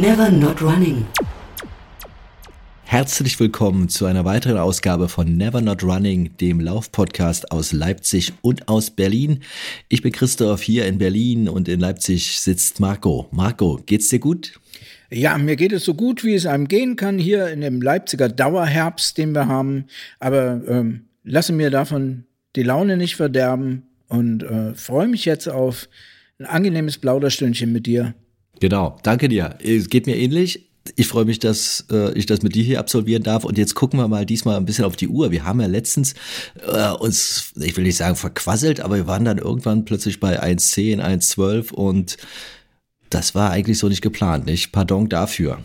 Never Not Running. Herzlich willkommen zu einer weiteren Ausgabe von Never Not Running, dem Laufpodcast aus Leipzig und aus Berlin. Ich bin Christoph hier in Berlin und in Leipzig sitzt Marco. Marco, geht's dir gut? Ja, mir geht es so gut, wie es einem gehen kann hier in dem Leipziger Dauerherbst, den wir haben. Aber ähm, lasse mir davon die Laune nicht verderben und äh, freue mich jetzt auf ein angenehmes Plauderstündchen mit dir. Genau, danke dir. Es geht mir ähnlich. Ich freue mich, dass äh, ich das mit dir hier absolvieren darf. Und jetzt gucken wir mal diesmal ein bisschen auf die Uhr. Wir haben ja letztens äh, uns, ich will nicht sagen verquasselt, aber wir waren dann irgendwann plötzlich bei 1.10, 1.12 und das war eigentlich so nicht geplant, nicht? Pardon dafür.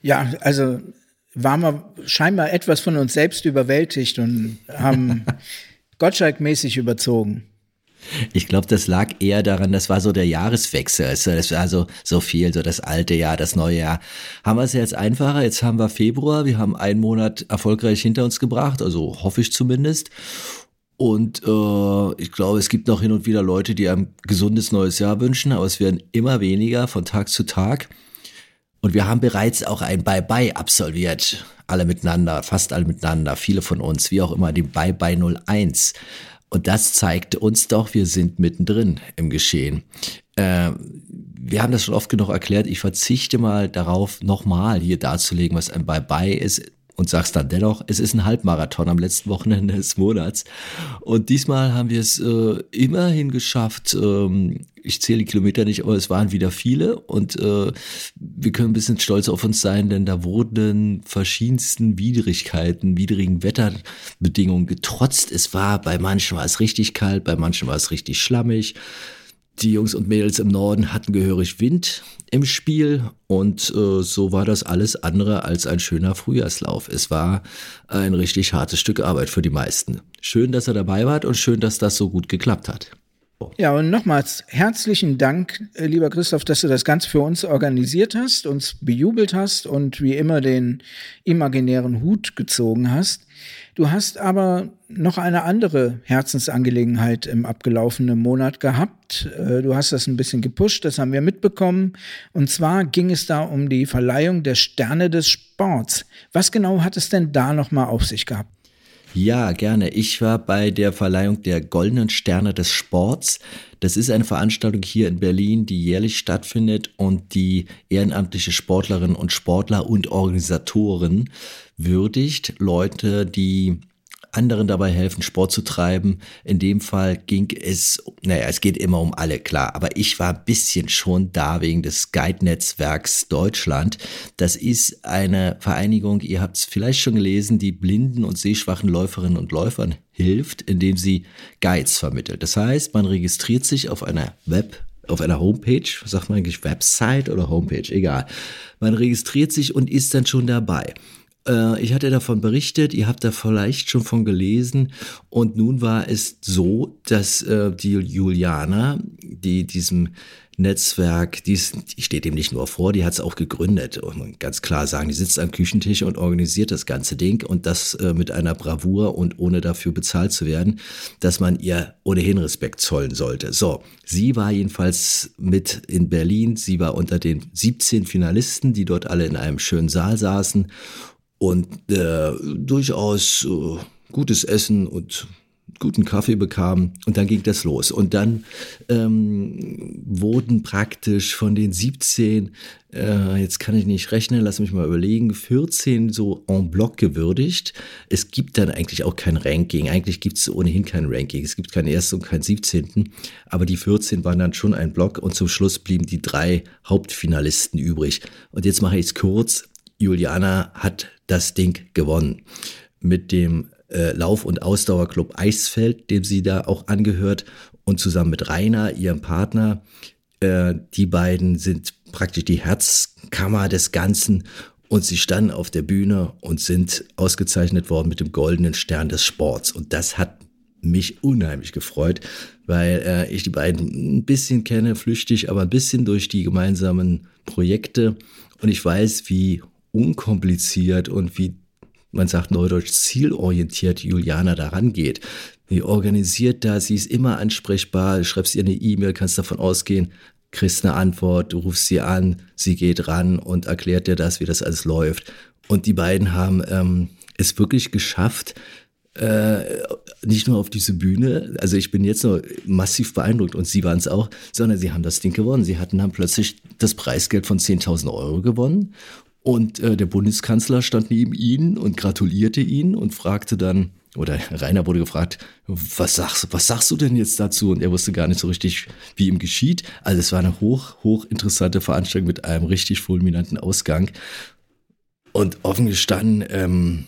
Ja, also waren wir scheinbar etwas von uns selbst überwältigt und haben Gottschalk-mäßig überzogen. Ich glaube, das lag eher daran, das war so der Jahreswechsel. Also das war so, so viel, so das alte Jahr, das neue Jahr. Haben wir es jetzt einfacher? Jetzt haben wir Februar, wir haben einen Monat erfolgreich hinter uns gebracht, also hoffe ich zumindest. Und äh, ich glaube, es gibt noch hin und wieder Leute, die ein gesundes neues Jahr wünschen, aber es werden immer weniger von Tag zu Tag. Und wir haben bereits auch ein Bye-Bye absolviert. Alle miteinander, fast alle miteinander, viele von uns, wie auch immer, den Bye-Bye 01. Und das zeigt uns doch, wir sind mittendrin im Geschehen. Äh, wir haben das schon oft genug erklärt. Ich verzichte mal darauf, nochmal hier darzulegen, was ein Bye-bye ist und sag's dann dennoch, es ist ein Halbmarathon am letzten Wochenende des Monats. Und diesmal haben wir es äh, immerhin geschafft. Ähm, ich zähle die Kilometer nicht, aber es waren wieder viele und äh, wir können ein bisschen stolz auf uns sein, denn da wurden verschiedensten Widrigkeiten, widrigen Wetterbedingungen getrotzt. Es war, bei manchen war es richtig kalt, bei manchen war es richtig schlammig. Die Jungs und Mädels im Norden hatten gehörig Wind im Spiel und äh, so war das alles andere als ein schöner Frühjahrslauf. Es war ein richtig hartes Stück Arbeit für die meisten. Schön, dass er dabei war und schön, dass das so gut geklappt hat. Ja, und nochmals herzlichen Dank, äh, lieber Christoph, dass du das Ganze für uns organisiert hast, uns bejubelt hast und wie immer den imaginären Hut gezogen hast. Du hast aber noch eine andere Herzensangelegenheit im abgelaufenen Monat gehabt. Äh, du hast das ein bisschen gepusht, das haben wir mitbekommen. Und zwar ging es da um die Verleihung der Sterne des Sports. Was genau hat es denn da nochmal auf sich gehabt? Ja, gerne. Ich war bei der Verleihung der Goldenen Sterne des Sports. Das ist eine Veranstaltung hier in Berlin, die jährlich stattfindet und die ehrenamtliche Sportlerinnen und Sportler und Organisatoren würdigt. Leute, die anderen dabei helfen, Sport zu treiben. In dem Fall ging es, naja, es geht immer um alle, klar, aber ich war ein bisschen schon da wegen des Guide-Netzwerks Deutschland. Das ist eine Vereinigung, ihr habt es vielleicht schon gelesen, die blinden und sehschwachen Läuferinnen und Läufern hilft, indem sie Guides vermittelt. Das heißt, man registriert sich auf einer Web auf einer Homepage, sagt man eigentlich Website oder Homepage, egal. Man registriert sich und ist dann schon dabei. Äh, ich hatte davon berichtet, ihr habt da vielleicht schon von gelesen. Und nun war es so, dass äh, die Juliana, die diesem Netzwerk, die, ist, die steht dem nicht nur vor, die hat es auch gegründet. Und ganz klar sagen, die sitzt am Küchentisch und organisiert das ganze Ding und das äh, mit einer Bravour und ohne dafür bezahlt zu werden, dass man ihr ohnehin Respekt zollen sollte. So, sie war jedenfalls mit in Berlin. Sie war unter den 17 Finalisten, die dort alle in einem schönen Saal saßen und äh, durchaus äh, gutes Essen und guten Kaffee bekam und dann ging das los. Und dann ähm, wurden praktisch von den 17, äh, jetzt kann ich nicht rechnen, lass mich mal überlegen, 14 so en bloc gewürdigt. Es gibt dann eigentlich auch kein Ranking. Eigentlich gibt es ohnehin kein Ranking. Es gibt keinen ersten und keinen 17. Aber die 14 waren dann schon ein Block und zum Schluss blieben die drei Hauptfinalisten übrig. Und jetzt mache ich es kurz. Juliana hat das Ding gewonnen. Mit dem äh, Lauf- und Ausdauerclub Eisfeld, dem sie da auch angehört, und zusammen mit Rainer, ihrem Partner. Äh, die beiden sind praktisch die Herzkammer des Ganzen Und sie standen auf der Bühne und sind ausgezeichnet worden mit dem goldenen Stern des Sports. Und das hat mich unheimlich gefreut, weil äh, ich die beiden ein bisschen kenne, flüchtig, aber ein bisschen durch die gemeinsamen Projekte. Und ich weiß, wie unkompliziert und wie man sagt neudeutsch zielorientiert Juliana daran geht. Wie organisiert da, sie ist immer ansprechbar, schreibst ihr eine E-Mail, kannst davon ausgehen, kriegst eine Antwort, du rufst sie an, sie geht ran und erklärt dir das, wie das alles läuft. Und die beiden haben ähm, es wirklich geschafft, äh, nicht nur auf diese Bühne, also ich bin jetzt noch massiv beeindruckt und sie waren es auch, sondern sie haben das Ding gewonnen. Sie hatten dann plötzlich das Preisgeld von 10.000 Euro gewonnen und äh, der Bundeskanzler stand neben ihnen und gratulierte ihnen und fragte dann, oder Rainer wurde gefragt, was sagst, was sagst du denn jetzt dazu? Und er wusste gar nicht so richtig, wie ihm geschieht. Also es war eine hoch, hoch interessante Veranstaltung mit einem richtig fulminanten Ausgang. Und offen gestanden, ähm,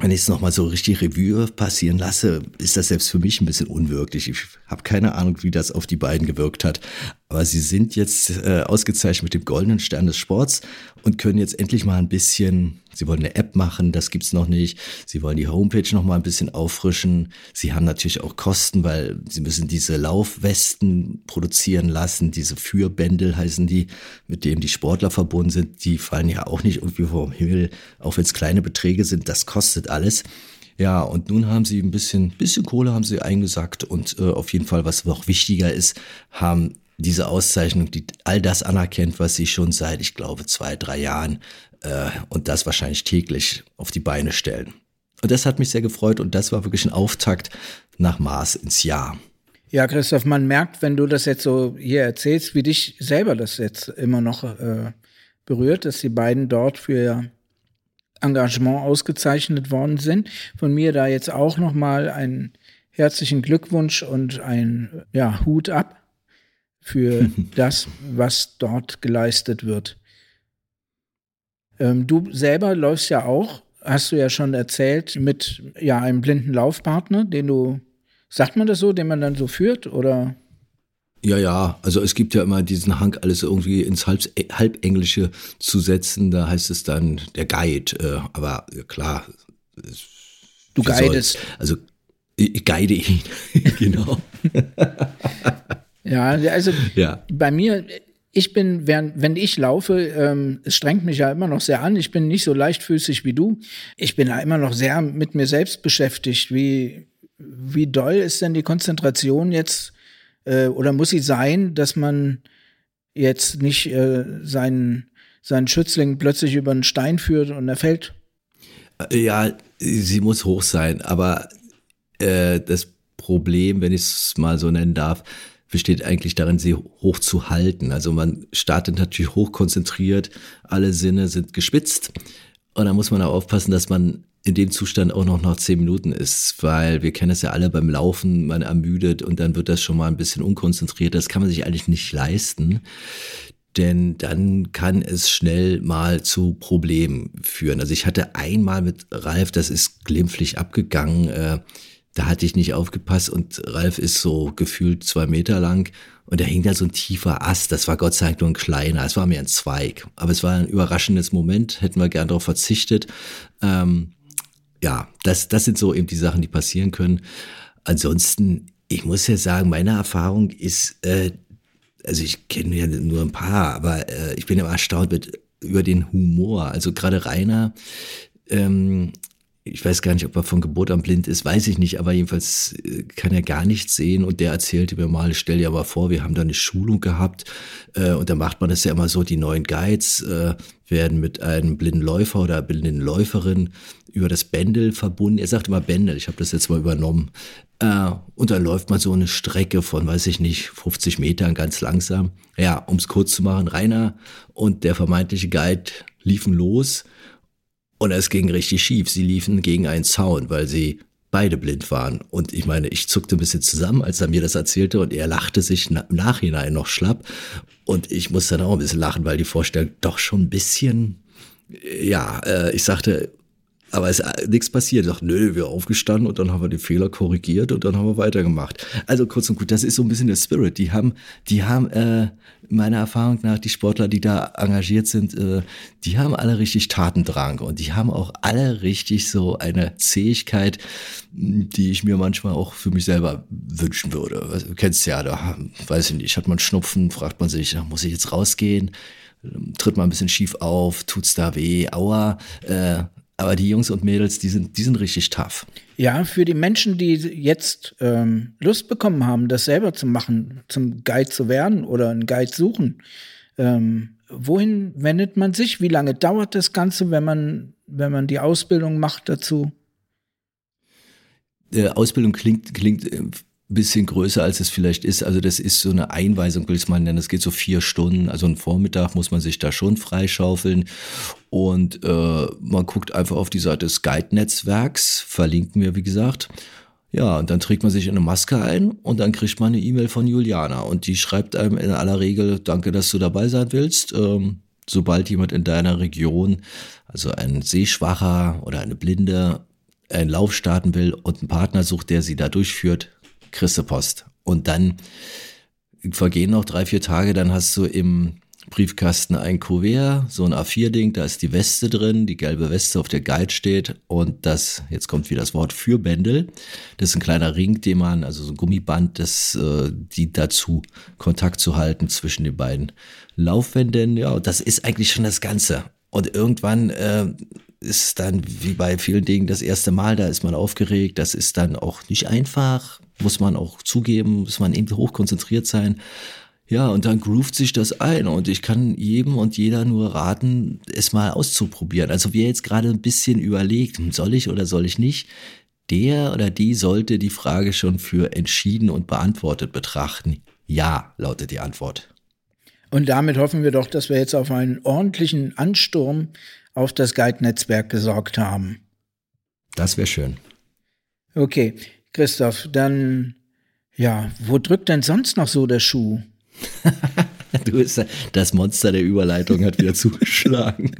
wenn ich es nochmal so richtig Revue passieren lasse, ist das selbst für mich ein bisschen unwirklich. Ich habe keine Ahnung, wie das auf die beiden gewirkt hat. Aber sie sind jetzt äh, ausgezeichnet mit dem goldenen Stern des Sports und können jetzt endlich mal ein bisschen, sie wollen eine App machen, das gibt's noch nicht. Sie wollen die Homepage noch mal ein bisschen auffrischen. Sie haben natürlich auch Kosten, weil sie müssen diese Laufwesten produzieren lassen, diese Fürbändel heißen die, mit denen die Sportler verbunden sind. Die fallen ja auch nicht irgendwie vom Himmel, auch wenn es kleine Beträge sind, das kostet alles. Ja, und nun haben sie ein bisschen, bisschen Kohle haben sie eingesackt und äh, auf jeden Fall, was noch wichtiger ist, haben diese Auszeichnung, die all das anerkennt, was sie schon seit, ich glaube, zwei, drei Jahren äh, und das wahrscheinlich täglich auf die Beine stellen. Und das hat mich sehr gefreut und das war wirklich ein Auftakt nach Mars ins Jahr. Ja, Christoph, man merkt, wenn du das jetzt so hier erzählst, wie dich selber das jetzt immer noch äh, berührt, dass die beiden dort für ihr Engagement ausgezeichnet worden sind. Von mir da jetzt auch nochmal einen herzlichen Glückwunsch und ein ja, Hut ab für das, was dort geleistet wird. Ähm, du selber läufst ja auch, hast du ja schon erzählt, mit ja, einem blinden Laufpartner, den du, sagt man das so, den man dann so führt oder? Ja, ja, also es gibt ja immer diesen Hang, alles irgendwie ins Halb Halbenglische zu setzen. Da heißt es dann der Guide. Äh, aber klar. Du guidest. Also ich guide ihn, genau. Ja, also ja. bei mir, ich bin, während, wenn ich laufe, ähm, es strengt mich ja immer noch sehr an. Ich bin nicht so leichtfüßig wie du. Ich bin da immer noch sehr mit mir selbst beschäftigt. Wie, wie doll ist denn die Konzentration jetzt äh, oder muss sie sein, dass man jetzt nicht äh, seinen, seinen Schützling plötzlich über einen Stein führt und er fällt? Ja, sie muss hoch sein, aber äh, das Problem, wenn ich es mal so nennen darf, besteht eigentlich darin, sie hoch zu halten. Also man startet natürlich hoch konzentriert, alle Sinne sind gespitzt und dann muss man auch aufpassen, dass man in dem Zustand auch noch nach zehn Minuten ist, weil wir kennen es ja alle beim Laufen, man ermüdet und dann wird das schon mal ein bisschen unkonzentriert. Das kann man sich eigentlich nicht leisten, denn dann kann es schnell mal zu Problemen führen. Also ich hatte einmal mit Ralf, das ist glimpflich abgegangen, äh, da hatte ich nicht aufgepasst und Ralf ist so gefühlt zwei Meter lang und da hing da so ein tiefer Ast. Das war Gott sei Dank nur ein kleiner, es war mehr ein Zweig. Aber es war ein überraschendes Moment, hätten wir gern darauf verzichtet. Ähm, ja, das, das sind so eben die Sachen, die passieren können. Ansonsten, ich muss ja sagen, meine Erfahrung ist, äh, also ich kenne ja nur ein paar, aber äh, ich bin immer erstaunt mit, über den Humor. Also gerade Rainer, ähm, ich weiß gar nicht, ob er von Geburt an blind ist, weiß ich nicht, aber jedenfalls äh, kann er gar nichts sehen und der erzählte mir mal, stell dir aber vor, wir haben da eine Schulung gehabt äh, und da macht man das ja immer so, die neuen Guides äh, werden mit einem blinden Läufer oder blinden Läuferin über das Bändel verbunden. Er sagt immer Bändel, ich habe das jetzt mal übernommen. Äh, und dann läuft man so eine Strecke von, weiß ich nicht, 50 Metern ganz langsam. Ja, um es kurz zu machen, Rainer und der vermeintliche Guide liefen los und es ging richtig schief. Sie liefen gegen einen Zaun, weil sie beide blind waren. Und ich meine, ich zuckte ein bisschen zusammen, als er mir das erzählte und er lachte sich im Nachhinein noch schlapp. Und ich musste dann auch ein bisschen lachen, weil die Vorstellung doch schon ein bisschen, ja, äh, ich sagte, Aber es ist nichts passiert. Ich dachte, nö, wir aufgestanden und dann haben wir den Fehler korrigiert und dann haben wir weitergemacht. Also kurz und gut, das ist so ein bisschen der Spirit. Die haben, die haben äh, meiner Erfahrung nach, die Sportler, die da engagiert sind, äh, die haben alle richtig Tatendrang und die haben auch alle richtig so eine Zähigkeit, die ich mir manchmal auch für mich selber wünschen würde. Du kennst ja, da weiß ich nicht, hat man Schnupfen, fragt man sich, muss ich jetzt rausgehen? Tritt mal ein bisschen schief auf, tut's da weh, aua. Äh, aber die Jungs und Mädels, die sind, die sind richtig tough. Ja, für die Menschen, die jetzt ähm, Lust bekommen haben, das selber zu machen, zum Guide zu werden oder einen Guide suchen, ähm, wohin wendet man sich? Wie lange dauert das Ganze, wenn man, wenn man die Ausbildung macht dazu? Äh, Ausbildung klingt, klingt äh, bisschen größer, als es vielleicht ist. Also das ist so eine Einweisung, will ich es mal nennen. Das geht so vier Stunden. Also einen Vormittag muss man sich da schon freischaufeln. Und äh, man guckt einfach auf die Seite des Guide-Netzwerks, verlinken wir, wie gesagt. Ja, und dann trägt man sich in eine Maske ein und dann kriegt man eine E-Mail von Juliana. Und die schreibt einem in aller Regel, danke, dass du dabei sein willst. Ähm, sobald jemand in deiner Region, also ein Sehschwacher oder eine Blinde, einen Lauf starten will und einen Partner sucht, der sie da durchführt, kriegst du Post. Und dann vergehen noch drei, vier Tage, dann hast du im Briefkasten ein Kuvert, so ein A4-Ding, da ist die Weste drin, die gelbe Weste, auf der Guide steht und das, jetzt kommt wieder das Wort Fürbändel, das ist ein kleiner Ring, den man, also so ein Gummiband, das äh, dient dazu, Kontakt zu halten zwischen den beiden Laufwänden, ja, das ist eigentlich schon das Ganze. Und irgendwann äh, ist dann wie bei vielen Dingen das erste Mal, da ist man aufgeregt, das ist dann auch nicht einfach, muss man auch zugeben, muss man eben hoch konzentriert sein. Ja, und dann groovt sich das ein und ich kann jedem und jeder nur raten, es mal auszuprobieren. Also wer jetzt gerade ein bisschen überlegt, hm, soll ich oder soll ich nicht, der oder die sollte die Frage schon für entschieden und beantwortet betrachten. Ja, lautet die Antwort. Und damit hoffen wir doch, dass wir jetzt auf einen ordentlichen Ansturm auf das Guide-Netzwerk gesorgt haben. Das wäre schön. Okay, Christoph, dann, ja, wo drückt denn sonst noch so der Schuh? du bist das Monster der Überleitung hat wieder zugeschlagen.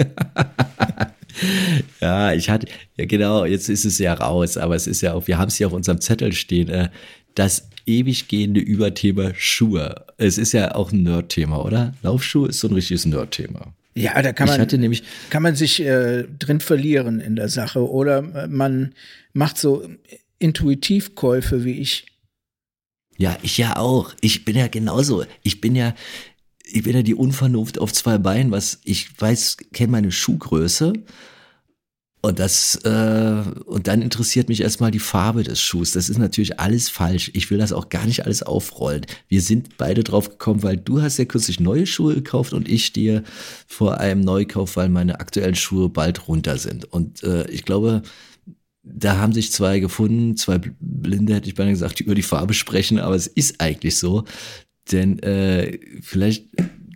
ja, ich hatte, ja genau, jetzt ist es ja raus, aber es ist ja auch, wir haben es ja auf unserem Zettel stehen, äh, das ewig gehende Überthema Schuhe. Es ist ja auch ein Nerd-Thema, oder? Laufschuhe ist so ein richtiges Nerd-Thema. Ja, da kann man, nämlich, kann man sich äh, drin verlieren in der Sache oder man macht so Intuitivkäufe wie ich. Ja, ich ja auch. Ich bin ja genauso. Ich bin ja, ich bin ja die Unvernunft auf zwei Beinen, was ich weiß, kenne meine Schuhgröße. Und das, äh, und dann interessiert mich erstmal die Farbe des Schuhs. Das ist natürlich alles falsch. Ich will das auch gar nicht alles aufrollen. Wir sind beide drauf gekommen, weil du hast ja kürzlich neue Schuhe gekauft und ich stehe vor einem Neukauf, weil meine aktuellen Schuhe bald runter sind. Und äh, ich glaube, da haben sich zwei gefunden, zwei Blinde, hätte ich beinahe gesagt, die über die Farbe sprechen, aber es ist eigentlich so. Denn äh, vielleicht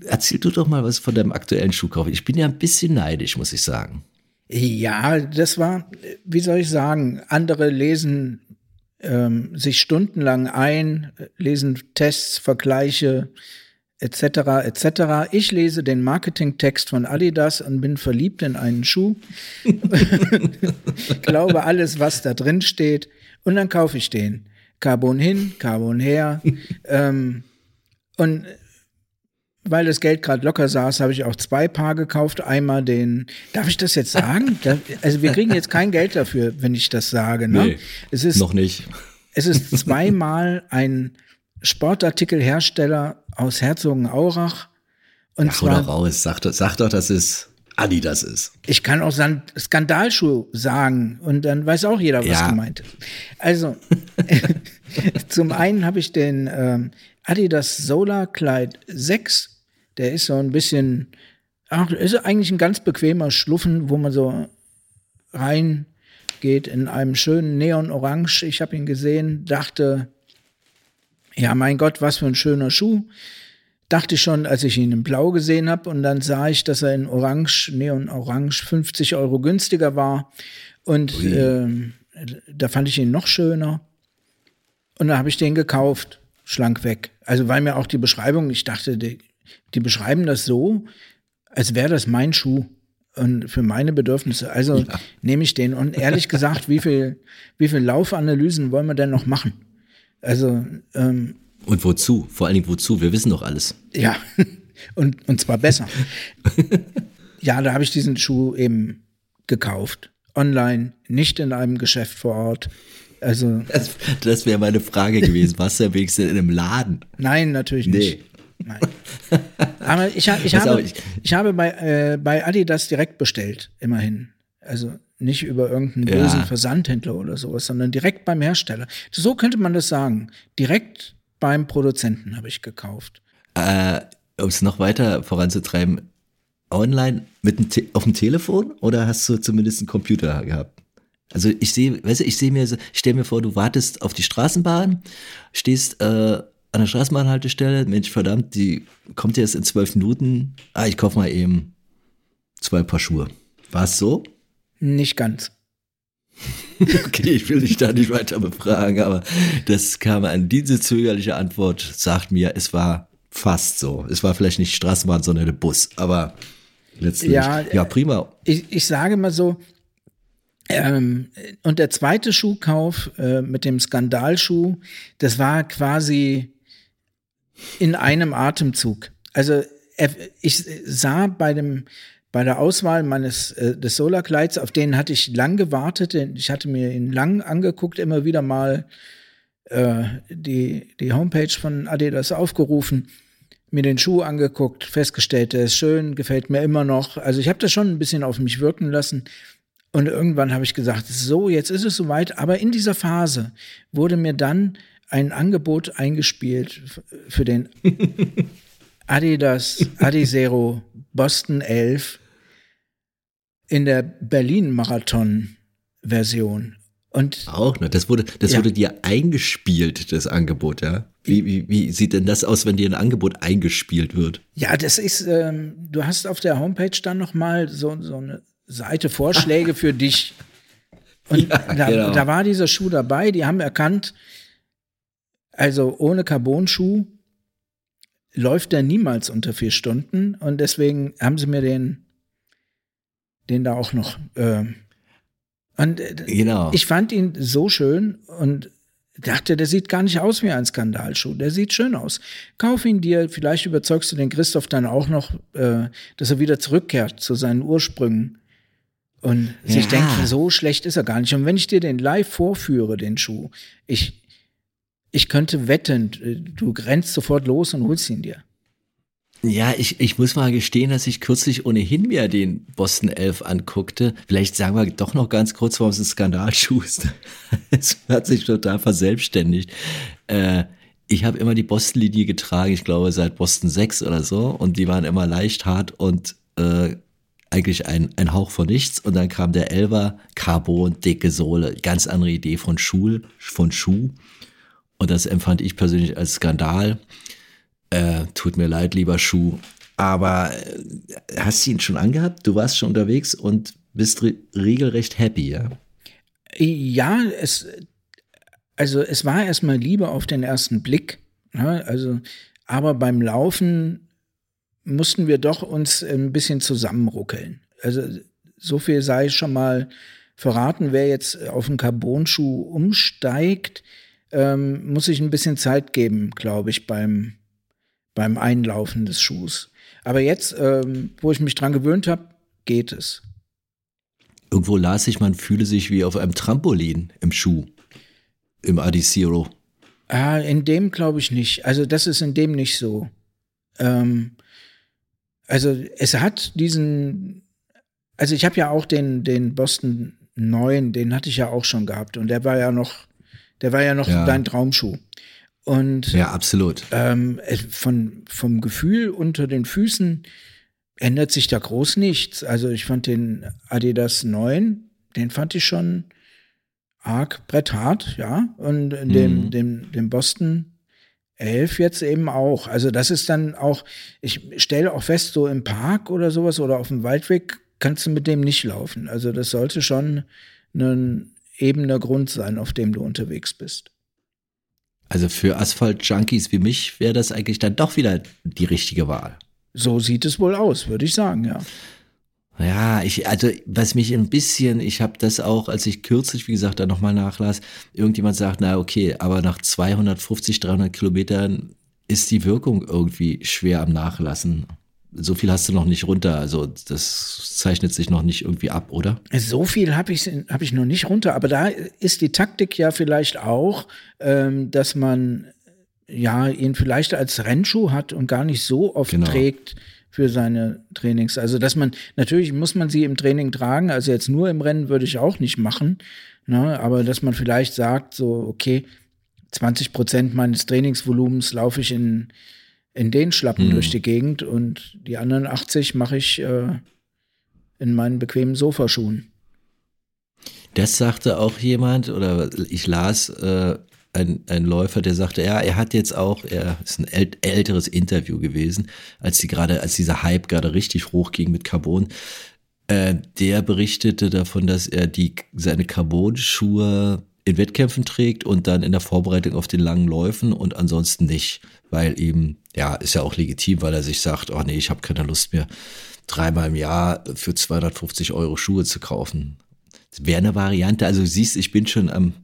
erzähl du doch mal was von deinem aktuellen Schuhkauf. Ich bin ja ein bisschen neidisch, muss ich sagen. Ja, das war, wie soll ich sagen, andere lesen ähm, sich stundenlang ein, lesen Tests, Vergleiche, etc. etc. Ich lese den Marketingtext von Adidas und bin verliebt in einen Schuh, glaube alles, was da drin steht und dann kaufe ich den. Carbon hin, Carbon her. ähm, und weil das Geld gerade locker saß, habe ich auch zwei Paar gekauft. Einmal den, darf ich das jetzt sagen? also wir kriegen jetzt kein Geld dafür, wenn ich das sage. Ne? Nee, es ist, noch nicht. Es ist zweimal ein Sportartikelhersteller aus Herzogenaurach. Und ja, zwar, raus, sag, sag doch, dass es Adidas ist. Ich kann auch Skandalschuh sagen und dann weiß auch jeder, was ja. gemeint ist. Also, zum einen habe ich den ähm, Adidas Solar Clyde 6. Der ist so ein bisschen, ach, ist eigentlich ein ganz bequemer Schluffen, wo man so reingeht in einem schönen Neon-Orange. Ich habe ihn gesehen, dachte, ja, mein Gott, was für ein schöner Schuh. Dachte ich schon, als ich ihn in Blau gesehen habe. Und dann sah ich, dass er in Orange, Neon Orange, 50 Euro günstiger war. Und äh, da fand ich ihn noch schöner. Und dann habe ich den gekauft, schlank weg. Also weil mir auch die Beschreibung, ich dachte, die, die beschreiben das so, als wäre das mein Schuh. Und für meine Bedürfnisse. Also Ja. nehme ich den. Und ehrlich gesagt, wie viel, wie viel Laufanalysen wollen wir denn noch machen? Also, ähm, Und wozu? Vor allen Dingen wozu? Wir wissen doch alles. ja. Und, und zwar besser. ja, da habe ich diesen Schuh eben gekauft. Online, nicht in einem Geschäft vor Ort. Also, Das, das wäre meine Frage gewesen. Was der wenigstens in einem Laden? nein, natürlich nicht. Nein. Aber ich, ich, Pass habe, ich- ich habe bei, äh, bei Adidas direkt bestellt, immerhin. Also nicht über irgendeinen Ja. bösen Versandhändler oder sowas, sondern direkt beim Hersteller. So könnte man das sagen. Direkt beim Produzenten habe ich gekauft. Äh, um es noch weiter voranzutreiben, online mit dem Te auf dem Telefon oder hast du zumindest einen Computer gehabt? Also ich sehe, weißt du, ich sehe mir, ich stelle mir vor, du wartest auf die Straßenbahn, stehst äh, an der Straßenbahnhaltestelle, Mensch, verdammt, die kommt jetzt in zwölf Minuten. Ah, ich kaufe mal eben zwei Paar Schuhe. War es so? Nicht ganz. Okay, ich will dich da nicht weiter befragen, aber das kam an diese zögerliche Antwort, sagt mir, es war fast so. Es war vielleicht nicht Straßenbahn, sondern der Bus, aber letztlich, Ja, ja, prima. Ich, ich sage mal so, ähm, und der zweite Schuhkauf äh, mit dem Skandalschuh, das war quasi in einem Atemzug. Also ich sah bei dem bei der Auswahl meines äh, des Solarkleids, auf den hatte ich lang gewartet. Ich hatte mir ihn lang angeguckt, immer wieder mal äh, die die Homepage von Adidas aufgerufen, mir den Schuh angeguckt, festgestellt, der ist schön, gefällt mir immer noch. Also ich habe das schon ein bisschen auf mich wirken lassen. Und irgendwann habe ich gesagt, so, jetzt ist es soweit. Aber in dieser Phase wurde mir dann ein Angebot eingespielt für den Adidas Adizero Boston 11 in der Berlin-Marathon-Version. Und Auch, ne? Das wurde, das Ja. wurde dir eingespielt, das Angebot, ja. Wie, wie, wie sieht denn das aus, wenn dir ein Angebot eingespielt wird? Ja, das ist, ähm, du hast auf der Homepage dann nochmal so, so eine Seite Vorschläge für dich. Und Ja, da, genau. da war dieser Schuh dabei, die haben erkannt, also ohne Carbon-Schuh läuft der niemals unter vier Stunden und deswegen haben sie mir den, den da auch noch. Äh, und äh, Genau. ich fand ihn so schön und dachte, der sieht gar nicht aus wie ein Skandalschuh. Der sieht schön aus. Kauf ihn dir, vielleicht überzeugst du den Christoph dann auch noch, äh, dass er wieder zurückkehrt zu seinen Ursprüngen. Und sich Ja. denkt, so schlecht ist er gar nicht. Und wenn ich dir den live vorführe, den Schuh, ich, ich könnte wetten, du rennst sofort los und holst ihn dir. Ja, ich, ich muss mal gestehen, dass ich kürzlich ohnehin mir den Boston 11 anguckte. Vielleicht sagen wir doch noch ganz kurz, warum es ein Skandalschuh ist. Es hat sich total verselbstständigt. Äh, ich habe immer die Boston-Linie getragen, ich glaube seit Boston 6 oder so. Und die waren immer leicht hart und äh, eigentlich ein, ein Hauch von nichts. Und dann kam der Elver, Carbon, dicke Sohle, ganz andere Idee von Schuh, von Schuh. Und das empfand ich persönlich als Skandal. Äh, tut mir leid, lieber Schuh. Aber äh, hast du ihn schon angehabt? Du warst schon unterwegs und bist re regelrecht happy, ja? Ja, es, also es war erstmal Liebe auf den ersten Blick. Ne? Also, aber beim Laufen mussten wir doch uns ein bisschen zusammenruckeln. Also so viel sei schon mal verraten, wer jetzt auf einen Carbon-Schuh umsteigt, ähm, muss ich ein bisschen Zeit geben, glaube ich, beim, beim Einlaufen des Schuhs. Aber jetzt, ähm, wo ich mich dran gewöhnt habe, geht es. Irgendwo las ich, man fühle sich wie auf einem Trampolin im Schuh. Im Adizero. Ah, in dem glaube ich nicht. Also das ist in dem nicht so. Ähm, also es hat diesen, also ich habe ja auch den, den Boston 9, den hatte ich ja auch schon gehabt und der war ja noch, der war ja noch Ja. dein Traumschuh. Und Ja, absolut. ähm, von, vom Gefühl unter den Füßen ändert sich da groß nichts. Also ich fand den Adidas 9, den fand ich schon arg bretthart, ja. Und Mhm. den, den Boston 11 jetzt eben auch. Also das ist dann auch, ich stelle auch fest, so im Park oder sowas oder auf dem Waldweg kannst du mit dem nicht laufen. Also das sollte schon ein ebener Grund sein, auf dem du unterwegs bist. Also für Asphalt-Junkies wie mich wäre das eigentlich dann doch wieder die richtige Wahl. So sieht es wohl aus, würde ich sagen, ja. Ja, ich, also was mich ein bisschen, ich habe das auch, als ich kürzlich, wie gesagt, da nochmal nachlas, irgendjemand sagt, na okay, aber nach 250, 300 Kilometern ist die Wirkung irgendwie schwer am Nachlassen. So viel hast du noch nicht runter, also das zeichnet sich noch nicht irgendwie ab, oder? So viel habe ich, hab ich noch nicht runter, aber da ist die Taktik ja vielleicht auch, ähm, dass man ja ihn vielleicht als Rennschuh hat und gar nicht so oft Genau. trägt für seine Trainings. Also dass man, natürlich muss man sie im Training tragen, also jetzt nur im Rennen würde ich auch nicht machen, ne? aber dass man vielleicht sagt, so, okay, 20 Prozent meines Trainingsvolumens laufe ich in, in den Schlappen durch die Gegend und die anderen 80 mache ich äh, in meinen bequemen Sofaschuhen. Das sagte auch jemand, oder ich las äh, ein, ein Läufer, der sagte, ja, er hat jetzt auch, er ist ein äl älteres Interview gewesen, als die gerade, als dieser Hype gerade richtig hochging mit Carbon. Äh, der berichtete davon, dass er die seine Carbon-Schuhe in Wettkämpfen trägt und dann in der Vorbereitung auf den langen Läufen und ansonsten nicht, weil eben, ja, ist ja auch legitim, weil er sich sagt, oh nee, ich habe keine Lust mehr, dreimal im Jahr für 250 Euro Schuhe zu kaufen. Das wäre eine Variante. Also du siehst, ich bin schon am,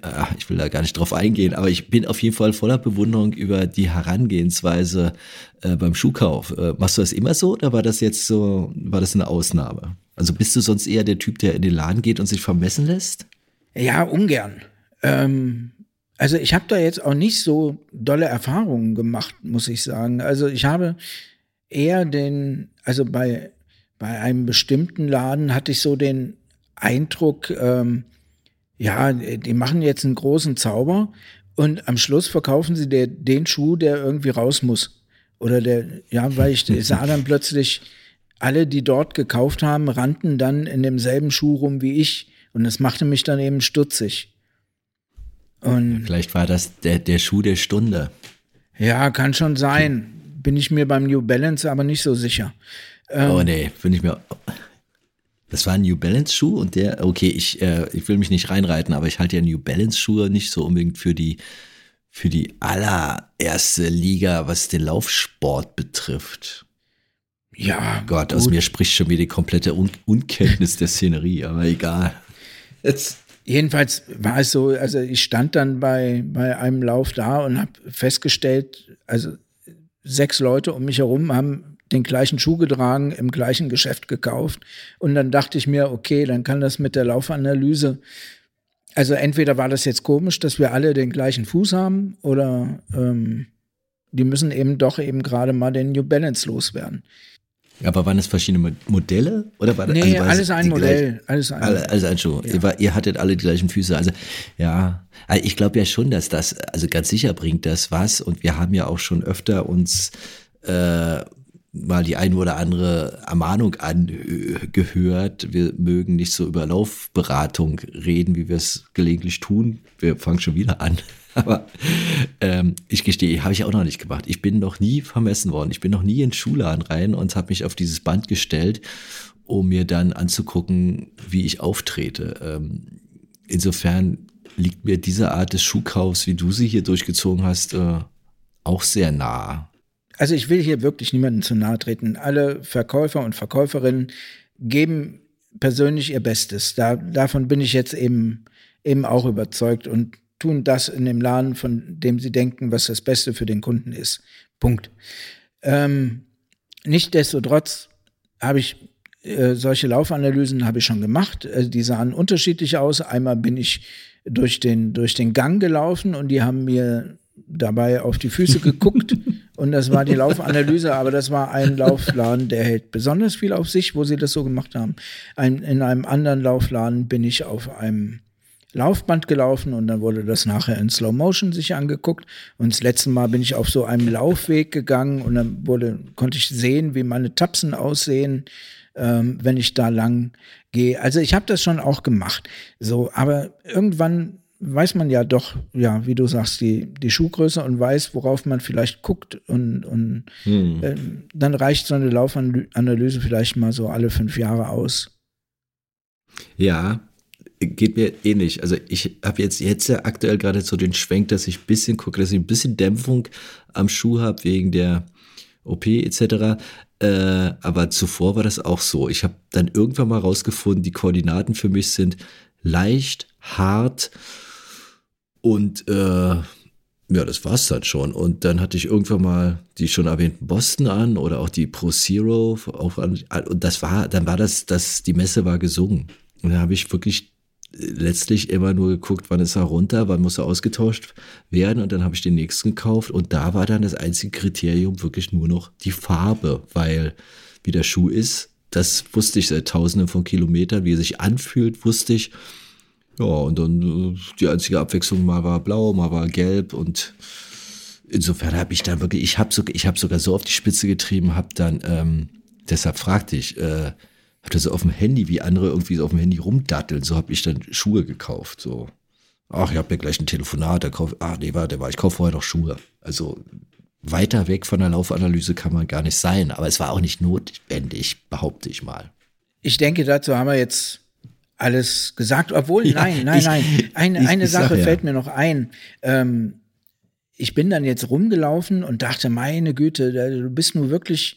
ah, ich will da gar nicht drauf eingehen, aber ich bin auf jeden Fall voller Bewunderung über die Herangehensweise äh, beim Schuhkauf. Äh, machst du das immer so oder war das jetzt so, war das eine Ausnahme? Also bist du sonst eher der Typ, der in den Laden geht und sich vermessen lässt? Ja, ungern. Ähm, also ich habe da jetzt auch nicht so dolle Erfahrungen gemacht, muss ich sagen. Also ich habe eher den, also bei, bei einem bestimmten Laden hatte ich so den Eindruck, ähm, ja, die machen jetzt einen großen Zauber und am Schluss verkaufen sie der, den Schuh, der irgendwie raus muss. Oder der, ja, weil ich sah dann plötzlich, alle, die dort gekauft haben, rannten dann in demselben Schuh rum wie ich. Und das machte mich dann eben stutzig. Und Vielleicht war das der, der Schuh der Stunde. ja, kann schon sein. Bin ich mir beim New Balance aber nicht so sicher. Ähm. oh nee, bin ich mir. Das war ein New Balance Schuh und der, okay, ich, äh, ich will mich nicht reinreiten, aber ich halte ja New Balance Schuhe nicht so unbedingt für die, für die allererste Liga, was den Laufsport betrifft. Ja, Gott, aus gut. mir spricht schon wieder die komplette Un Unkenntnis der Szenerie, aber egal. Jetzt. Jedenfalls war es so, also ich stand dann bei, bei einem Lauf da und habe festgestellt, also sechs Leute um mich herum haben den gleichen Schuh getragen, im gleichen Geschäft gekauft. Und dann dachte ich mir, okay, dann kann das mit der Laufanalyse, also entweder war das jetzt komisch, dass wir alle den gleichen Fuß haben, oder ähm, die müssen eben doch eben gerade mal den New Balance loswerden. Aber waren es verschiedene Mo- Modelle? Oder war Nee, also war alles ein Modell. gleich- Alles ein Alle, alles ein Schuh. Ihr, war, ihr hattet alle die gleichen Füße. Also, ja. Also Ich glaube ja schon, dass das, also ganz sicher bringt das was. Und wir haben ja auch schon öfter uns äh, mal die ein oder andere Ermahnung angehört. Wir mögen nicht so über Laufberatung reden, wie wir es gelegentlich tun. Wir fangen schon wieder an. Aber ähm, ich gestehe, habe ich auch noch nicht gemacht. Ich bin noch nie vermessen worden. Ich bin noch nie in den Schuhladen rein und habe mich auf dieses Band gestellt, um mir dann anzugucken, wie ich auftrete. Ähm, insofern liegt mir diese Art des Schuhkaufs, wie du sie hier durchgezogen hast, äh, auch sehr nah. Also ich will hier wirklich niemandem zu nahe treten. Alle Verkäufer und Verkäuferinnen geben persönlich ihr Bestes. Da, davon bin ich jetzt eben, eben auch überzeugt und tun das in dem Laden, von dem sie denken, was das Beste für den Kunden ist. Punkt. Ähm, Nichtsdestotrotz habe ich äh, solche Laufanalysen habe ich schon gemacht. Äh, die sahen unterschiedlich aus. Einmal bin ich durch den, durch den Gang gelaufen und die haben mir dabei auf die Füße geguckt und das war die Laufanalyse, aber das war ein Laufladen, der hält besonders viel auf sich, wo sie das so gemacht haben. Ein, in einem anderen Laufladen bin ich auf einem Laufband gelaufen und dann wurde das nachher in Slow Motion sich angeguckt. Und das letzte Mal bin ich auf so einem Laufweg gegangen und dann wurde, konnte ich sehen, wie meine Tapsen aussehen, ähm, wenn ich da lang gehe. Also ich habe das schon auch gemacht. So, aber irgendwann weiß man ja doch, ja, wie du sagst, die, die Schuhgröße und weiß, worauf man vielleicht guckt und, und ähm, dann reicht so eine Laufanalyse vielleicht mal so alle fünf Jahre aus. Ja, geht mir ähnlich. Also ich habe jetzt, jetzt ja aktuell gerade so den Schwenk, dass ich ein bisschen gucke, dass ich ein bisschen Dämpfung am Schuh habe wegen der OP etc. Äh, aber zuvor war das auch so. Ich habe dann irgendwann mal rausgefunden, die Koordinaten für mich sind leicht, hart und äh, ja, das war's dann schon. Und dann hatte ich irgendwann mal die schon erwähnten Boston an oder auch die Pro Zero. Auch und das war, dann war das, das, die Messe war gesungen. Und dann habe ich wirklich letztlich immer nur geguckt, wann ist er runter, wann muss er ausgetauscht werden und dann habe ich den nächsten gekauft und da war dann das einzige Kriterium wirklich nur noch die Farbe, weil wie der Schuh ist, das wusste ich seit tausenden von Kilometern, wie er sich anfühlt, wusste ich. Ja, und dann äh, die einzige Abwechslung mal war blau, mal war gelb und insofern habe ich dann wirklich, ich habe sogar, ich sogar so auf die Spitze getrieben, habe dann, ähm, deshalb fragte ich, äh, hatte so auf dem Handy, wie andere irgendwie so auf dem Handy rumdatteln. So habe ich dann Schuhe gekauft. So, ach, ich habe ja gleich ein Telefonat, der kauft, ah, nee, warte, war, ich kaufe vorher noch Schuhe. Also weiter weg von der Laufanalyse kann man gar nicht sein, aber es war auch nicht notwendig, behaupte ich mal. Ich denke, dazu haben wir jetzt alles gesagt, obwohl, ja, nein, nein, ich, nein. Eine, ich, eine ich Sache sag, fällt mir noch ein. Ähm, ich bin dann jetzt rumgelaufen und dachte, meine Güte, du bist nur wirklich,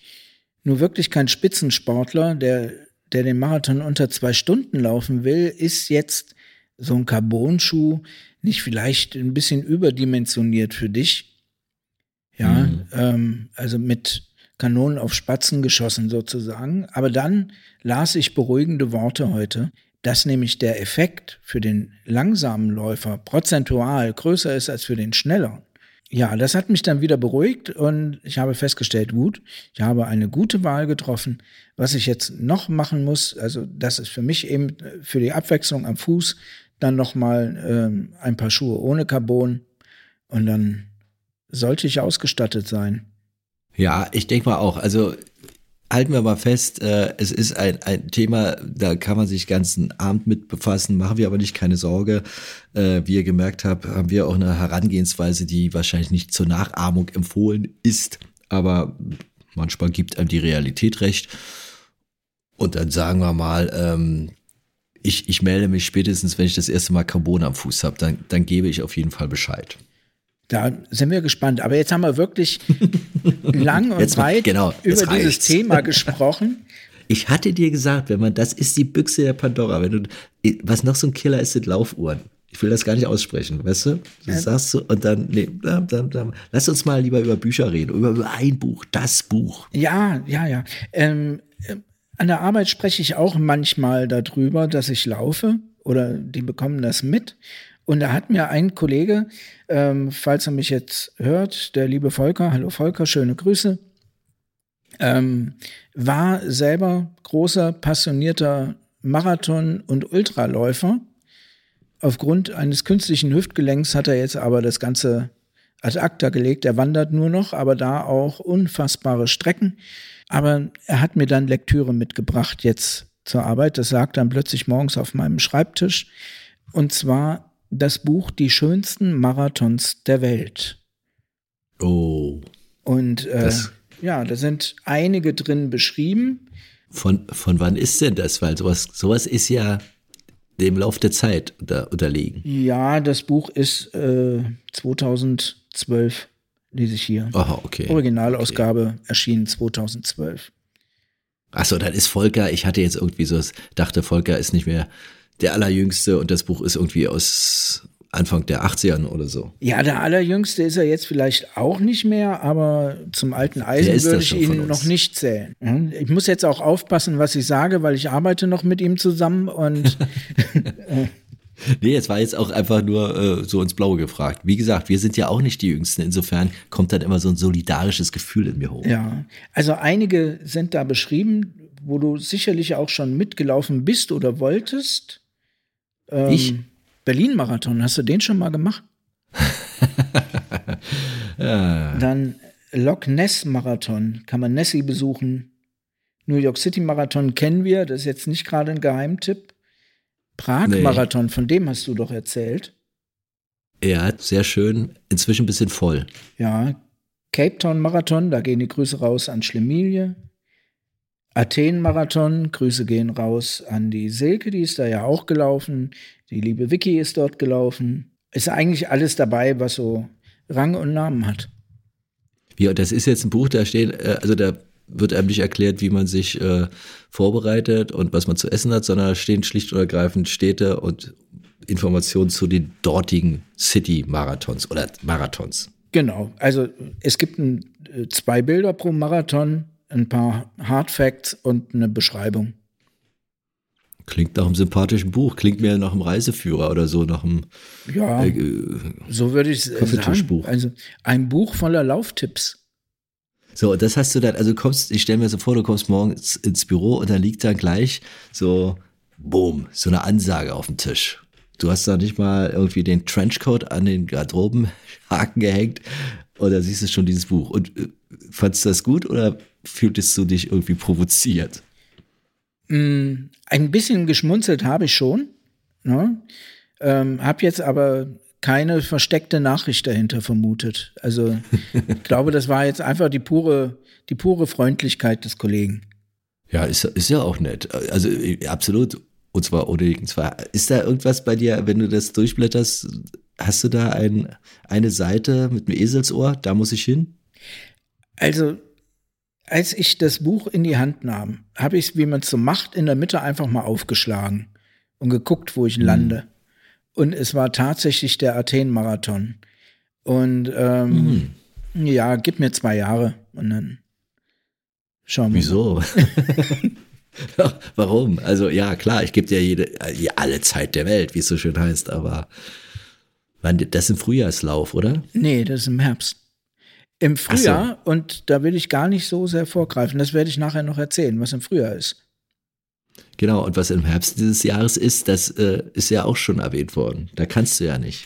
nur wirklich kein Spitzensportler, der der den Marathon unter zwei Stunden laufen will, ist jetzt so ein Carbon-Schuh nicht vielleicht ein bisschen überdimensioniert für dich? Ja, mhm. ähm, also mit Kanonen auf Spatzen geschossen sozusagen. Aber dann las ich beruhigende Worte heute, dass nämlich der Effekt für den langsamen Läufer prozentual größer ist als für den schnelleren. Ja, das hat mich dann wieder beruhigt und ich habe festgestellt, gut, ich habe eine gute Wahl getroffen. Was ich jetzt noch machen muss, also das ist für mich eben für die Abwechslung am Fuß dann noch mal ähm, ein paar Schuhe ohne Carbon und dann sollte ich ausgestattet sein. Ja, ich denke mal auch. Also halten wir mal fest, äh, es ist ein, ein Thema, da kann man sich ganzen Abend mit befassen, machen wir aber nicht keine Sorge. Äh, wie ihr gemerkt habt, haben wir auch eine Herangehensweise, die wahrscheinlich nicht zur Nachahmung empfohlen ist, aber manchmal gibt einem die Realität recht. Und dann sagen wir mal, ähm, ich, ich melde mich spätestens, wenn ich das erste Mal Carbon am Fuß habe, dann, dann gebe ich auf jeden Fall Bescheid. Da sind wir gespannt. Aber jetzt haben wir wirklich lang und jetzt, weit genau, über dieses Thema gesprochen. Ich hatte dir gesagt, wenn man, das ist die Büchse der Pandora. Wenn du, was noch so ein Killer ist, sind Laufuhren. Ich will das gar nicht aussprechen, weißt du? Du ja. sagst so, und dann, nee, dann, dann, dann, lass uns mal lieber über Bücher reden, über, über ein Buch, das Buch. Ja, ja, ja. Ähm, äh, an der Arbeit spreche ich auch manchmal darüber, dass ich laufe oder die bekommen das mit. Und da hat mir ein Kollege, ähm, falls er mich jetzt hört, der liebe Volker, hallo Volker, schöne Grüße, ähm, war selber großer, passionierter Marathon- und Ultraläufer. Aufgrund eines künstlichen Hüftgelenks hat er jetzt aber das Ganze ad acta gelegt. Er wandert nur noch, aber da auch unfassbare Strecken. Aber er hat mir dann Lektüre mitgebracht jetzt zur Arbeit. Das sagt dann plötzlich morgens auf meinem Schreibtisch. Und zwar das Buch Die schönsten Marathons der Welt. Oh. Und äh, ja, da sind einige drin beschrieben. Von, von wann ist denn das? Weil sowas, sowas ist ja dem Lauf der Zeit unter, unterlegen. Ja, das Buch ist äh, 2012, lese ich hier. Aha, okay. Originalausgabe okay. erschien 2012. Achso, dann ist Volker, ich hatte jetzt irgendwie so, dachte Volker ist nicht mehr der Allerjüngste und das Buch ist irgendwie aus Anfang der 80ern oder so. Ja, der Allerjüngste ist er jetzt vielleicht auch nicht mehr, aber zum alten Eisen würde ich ihn noch nicht zählen. Hm? Ich muss jetzt auch aufpassen, was ich sage, weil ich arbeite noch mit ihm zusammen und Nee, es war jetzt auch einfach nur äh, so ins Blaue gefragt. Wie gesagt, wir sind ja auch nicht die Jüngsten. Insofern kommt dann immer so ein solidarisches Gefühl in mir hoch. Ja, also einige sind da beschrieben, wo du sicherlich auch schon mitgelaufen bist oder wolltest. Ähm, ich? Berlin-Marathon, hast du den schon mal gemacht? ja. Dann Loch Ness-Marathon, kann man Nessie besuchen. New York City-Marathon kennen wir, das ist jetzt nicht gerade ein Geheimtipp. Prag-Marathon, nee. von dem hast du doch erzählt. Ja, sehr schön. Inzwischen ein bisschen voll. Ja, Cape Town Marathon, da gehen die Grüße raus an Schlemilie. Athen-Marathon, Grüße gehen raus an die Silke, die ist da ja auch gelaufen. Die liebe Vicky ist dort gelaufen. Ist eigentlich alles dabei, was so Rang und Namen hat. Ja, das ist jetzt ein Buch, da steht, äh, also da wird einem nicht erklärt, wie man sich äh, vorbereitet und was man zu essen hat, sondern da stehen schlicht und ergreifend Städte und Informationen zu den dortigen City-Marathons oder Marathons. Genau. Also es gibt ein, äh, zwei Bilder pro Marathon, ein paar Hard Facts und eine Beschreibung. Klingt nach einem sympathischen Buch, klingt mehr nach einem Reiseführer oder so, nach einem Ja, äh, so würde ich es sagen. Also ein Buch voller Lauftipps. So, und das hast du dann, also kommst, ich stelle mir so vor, du kommst morgens ins Büro und da liegt dann gleich so, boom, so eine Ansage auf dem Tisch. Du hast da nicht mal irgendwie den Trenchcoat an den Garderobenhaken gehängt und da siehst du schon dieses Buch. Und äh, fandst du das gut oder fühltest du dich irgendwie provoziert? Mm, Ein bisschen geschmunzelt habe ich schon. Ne? Ähm, habe jetzt aber keine versteckte Nachricht dahinter vermutet. Also ich glaube, das war jetzt einfach die pure, die pure Freundlichkeit des Kollegen. Ja, ist, ist ja auch nett. Also äh, absolut. Und zwar ohne zwar ist da irgendwas bei dir, wenn du das durchblätterst, hast du da ein, eine Seite mit einem Eselsohr, da muss ich hin? Also, als ich das Buch in die Hand nahm, habe ich es, wie man es so macht, in der Mitte einfach mal aufgeschlagen und geguckt, wo ich lande. Und es war tatsächlich der Athen-Marathon. Und ähm, ja, gib mir zwei Jahre und dann schauen wir. mal. Wieso? Warum? Also ja, klar, ich gebe dir jede, äh, alle Zeit der Welt, wie es so schön heißt, aber das ist im Frühjahrslauf, oder? Nee, das ist im Herbst. Im Ach so. Frühjahr, und da will ich gar nicht so sehr vorgreifen, das werde ich nachher noch erzählen, was im Frühjahr ist. Genau, und was im Herbst dieses Jahres ist, das äh, ist ja auch schon erwähnt worden. Da kannst du ja nicht.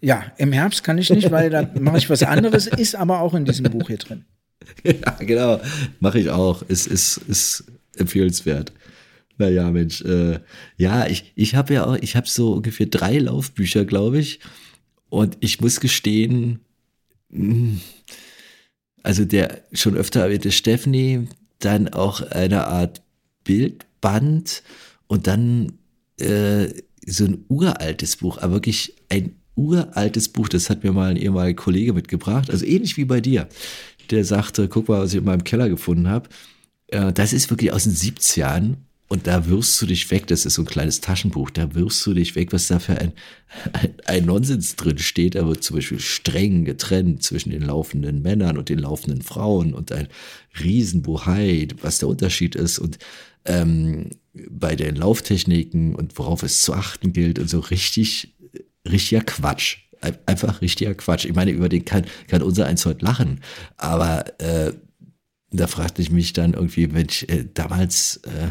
Ja, im Herbst kann ich nicht, weil da mache ich was anderes, ist aber auch in diesem Buch hier drin. ja, genau. Mache ich auch. Ist, ist, ist empfehlenswert. Naja, Mensch, äh, ja, ich, ich habe ja auch, ich habe so ungefähr drei Laufbücher, glaube ich. Und ich muss gestehen, also der schon öfter erwähnte Stephanie, dann auch eine Art Bildband und dann äh, so ein uraltes Buch, aber wirklich ein uraltes Buch, das hat mir mal ein ehemaliger Kollege mitgebracht, also ähnlich wie bei dir. Der sagte, guck mal, was ich in meinem Keller gefunden habe. Äh, das ist wirklich aus den 70ern und da wirst du dich weg. Das ist so ein kleines Taschenbuch. Da wirst du dich weg, was da für ein, ein, ein Nonsens drin steht. Da wird zum Beispiel streng getrennt zwischen den laufenden Männern und den laufenden Frauen und ein Riesenbuhai, was der Unterschied ist und ähm, bei den Lauftechniken und worauf es zu achten gilt und so richtig, richtiger Quatsch. Ein- Einfach richtiger Quatsch. Ich meine, über den kann, kann unser eins heute lachen, aber äh, da fragte ich mich dann irgendwie, wenn ich äh, damals äh,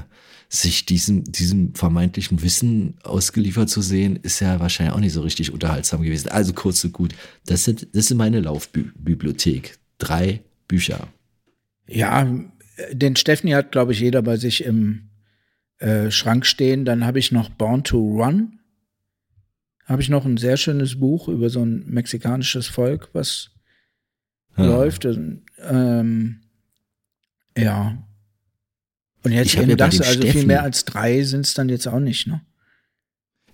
sich diesem, diesem vermeintlichen Wissen ausgeliefert zu sehen, ist ja wahrscheinlich auch nicht so richtig unterhaltsam gewesen. Also kurz und gut, das sind, das ist meine Laufbibliothek. Drei Bücher. Ja, den Stephanie hat, glaube ich, jeder bei sich im äh, Schrank stehen. Dann habe ich noch Born to Run. Habe ich noch ein sehr schönes Buch über so ein mexikanisches Volk, was Ja. läuft. Und, ähm, ja. Und jetzt eben das, also viel Steffen- mehr als drei sind es dann jetzt auch nicht, ne?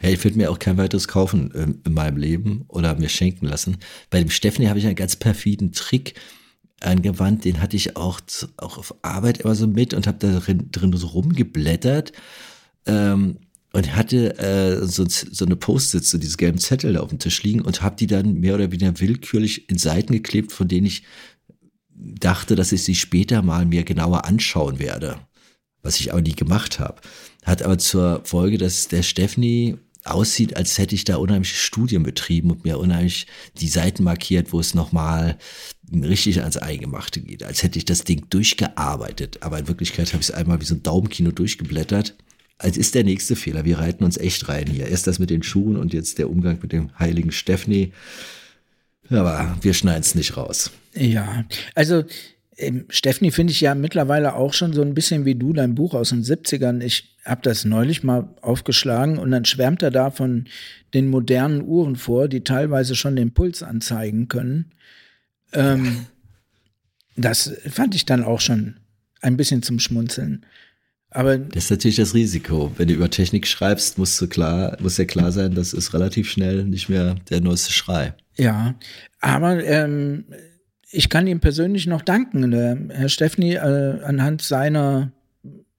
Ja, ich würde mir auch kein weiteres kaufen ähm, in meinem Leben oder mir schenken lassen. Bei dem Stephanie habe ich einen ganz perfiden Trick angewandt, den hatte ich auch, auch auf Arbeit immer so mit und habe da drin, drin so rumgeblättert ähm, und hatte äh, so, so eine Post-its, so diese gelben Zettel da auf dem Tisch liegen und habe die dann mehr oder weniger willkürlich in Seiten geklebt, von denen ich dachte, dass ich sie später mal mir genauer anschauen werde, was ich aber nie gemacht habe. Hat aber zur Folge, dass der Stephanie aussieht, als hätte ich da unheimliche Studien betrieben und mir unheimlich die Seiten markiert, wo es nochmal richtig ans Eingemachte geht, als hätte ich das Ding durchgearbeitet. Aber in Wirklichkeit habe ich es einmal wie so ein Daumenkino durchgeblättert. Als ist der nächste Fehler. Wir reiten uns echt rein hier. Erst das mit den Schuhen und jetzt der Umgang mit dem heiligen Stephanie. Aber wir schneiden es nicht raus. Ja, also ähm, Stephanie finde ich ja mittlerweile auch schon so ein bisschen wie du, dein Buch aus den 70ern. Ich habe das neulich mal aufgeschlagen und dann schwärmt er da von den modernen Uhren vor, die teilweise schon den Puls anzeigen können. Ähm, das fand ich dann auch schon ein bisschen zum Schmunzeln. Aber Das ist natürlich das Risiko. Wenn du über Technik schreibst, musst du klar, muss ja klar sein, das ist relativ schnell nicht mehr der neueste Schrei. Ja, aber ähm, ich kann ihm persönlich noch danken. Der Herr Steffni, äh, anhand seiner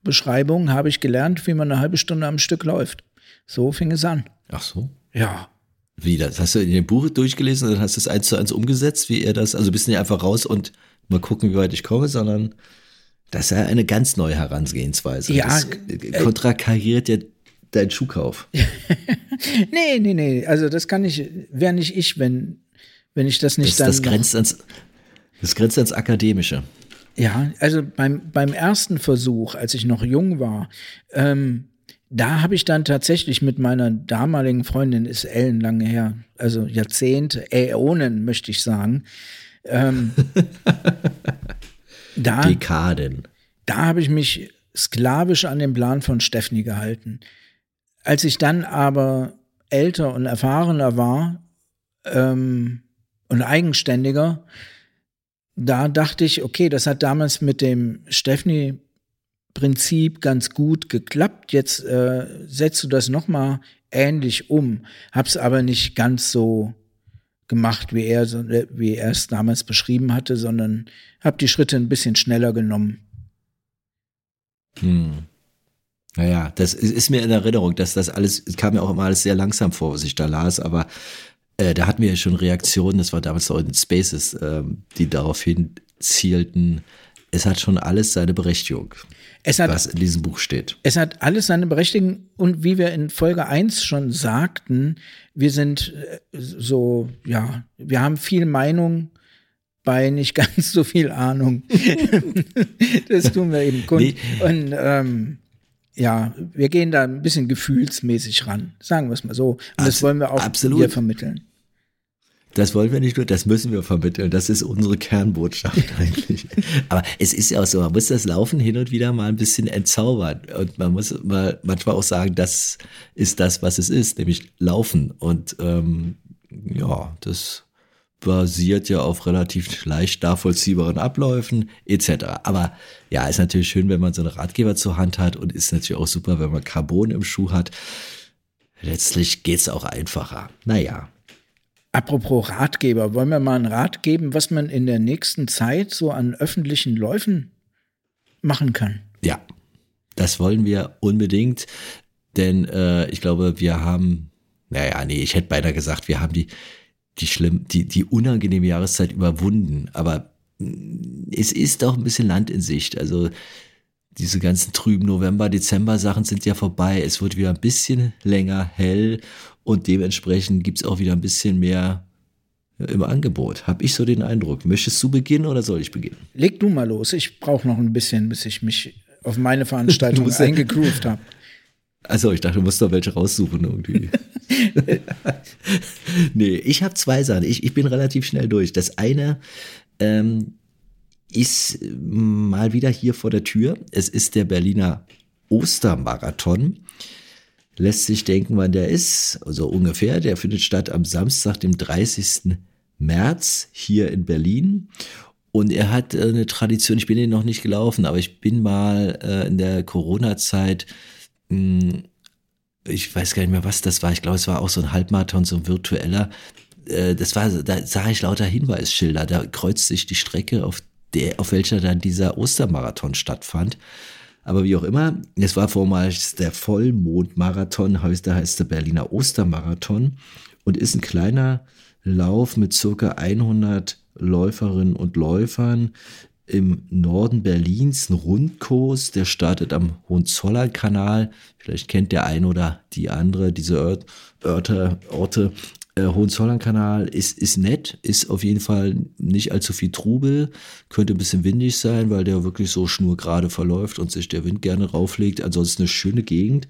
Beschreibung habe ich gelernt, wie man eine halbe Stunde am Stück läuft. So fing es an. Ach so. Ja. Wie, das hast du in dem Buch durchgelesen und dann hast du es eins zu eins umgesetzt, wie er das, also bist du nicht einfach raus und mal gucken, wie weit ich komme, sondern das ist ja eine ganz neue Herangehensweise. Ja, das äh, konterkariert ja deinen Schuhkauf. Nee, nee, nee. Also das kann ich, wäre nicht ich, wenn, wenn ich das nicht Das, dann. das, grenzt ans, das grenzt ans Akademische. Ja, also beim, beim ersten Versuch, als ich noch jung war, ähm, da habe ich dann tatsächlich mit meiner damaligen Freundin, ist ellenlange her, also Jahrzehnte, Äonen möchte ich sagen, ähm, da, Dekaden. da habe ich mich sklavisch an den Plan von Steffni gehalten. Als ich dann aber älter und erfahrener war ähm, und eigenständiger, da dachte ich, okay, das hat damals mit dem Steffni-Prinzip ganz gut geklappt. Jetzt äh, setzt du das nochmal ähnlich um. Hab's aber nicht ganz so gemacht, wie er, so- wie er es damals beschrieben hatte, sondern hab die Schritte ein bisschen schneller genommen. Hm. Naja, das ist, ist mir in Erinnerung, dass das alles, es kam mir auch immer alles sehr langsam vor, was ich da las, aber äh, da hatten wir ja schon Reaktionen, das war damals auch in Spaces, ähm, die darauf hin zielten, es hat schon alles seine Berechtigung, Es hat was in diesem Buch steht. Es hat alles seine Berechtigung und wie wir in Folge 1 schon sagten, wir sind äh, so, ja, wir haben viel Meinung bei nicht ganz so viel Ahnung. das tun wir eben kund. Nee. Und ähm, ja, wir gehen da ein bisschen gefühlsmäßig ran, sagen wir es mal so. Und das Abs- wollen wir auch absolut. hier vermitteln. Das wollen wir nicht nur, das müssen wir vermitteln. Das ist unsere Kernbotschaft eigentlich. Aber es ist ja auch so, man muss das Laufen hin und wieder mal ein bisschen entzaubern. Und man muss mal manchmal auch sagen, das ist das, was es ist, nämlich Laufen. Und ähm, ja, das basiert ja auf relativ leicht nachvollziehbaren Abläufen etc. Aber ja, ist natürlich schön, wenn man so einen Ratgeber zur Hand hat und ist natürlich auch super, wenn man Carbon im Schuh hat. Letztlich geht's auch einfacher. Naja, Apropos Ratgeber, wollen wir mal einen Rat geben, was man in der nächsten Zeit so an öffentlichen Läufen machen kann? Ja, das wollen wir unbedingt, denn äh, ich glaube, wir haben, naja, nee, ich hätte beinahe gesagt, wir haben die, die schlimm, die, die unangenehme Jahreszeit überwunden, aber mh, es ist auch ein bisschen Land in Sicht. Also diese ganzen trüben November, Dezember Sachen sind ja vorbei. Es wird wieder ein bisschen länger hell und dementsprechend gibt's auch wieder ein bisschen mehr äh, im Angebot. Hab ich so den Eindruck. Möchtest du beginnen oder soll ich beginnen? Leg du mal los. Ich brauche noch ein bisschen, bis ich mich auf meine Veranstaltung eingegroovt habe. Also ich dachte, du musst doch welche raussuchen irgendwie. nee, ich habe zwei Sachen. Ich, ich bin relativ schnell durch. Das eine ähm, ist mal wieder hier vor der Tür. Es ist der Berliner Ostermarathon. Lässt sich denken, wann der ist. Also ungefähr. Der findet statt am Samstag, dem 30. März hier in Berlin. Und er hat äh, eine Tradition, ich bin den noch nicht gelaufen, aber ich bin mal äh, in der Corona-Zeit mh, ich weiß gar nicht mehr, was das war. Ich glaube, es war auch so ein Halbmarathon, so ein virtueller. Äh, Das war, da sah ich lauter Hinweisschilder. Da kreuzt sich die Strecke, auf der, auf welcher dann dieser Ostermarathon stattfand. Aber wie auch immer, es war vormals der Vollmondmarathon, heute heißt der Berliner Ostermarathon und ist ein kleiner Lauf mit circa 100 Läuferinnen und Läufern im Norden Berlins, ein Rundkurs, der startet am Hohenzollern-Kanal. Vielleicht kennt der ein oder die andere diese Ört, Örte, Orte. Äh, Hohenzollern-Kanal ist, ist nett, ist auf jeden Fall nicht allzu viel Trubel, könnte ein bisschen windig sein, weil der wirklich so schnurgerade verläuft und sich der Wind gerne rauflegt. Ansonsten eine schöne Gegend.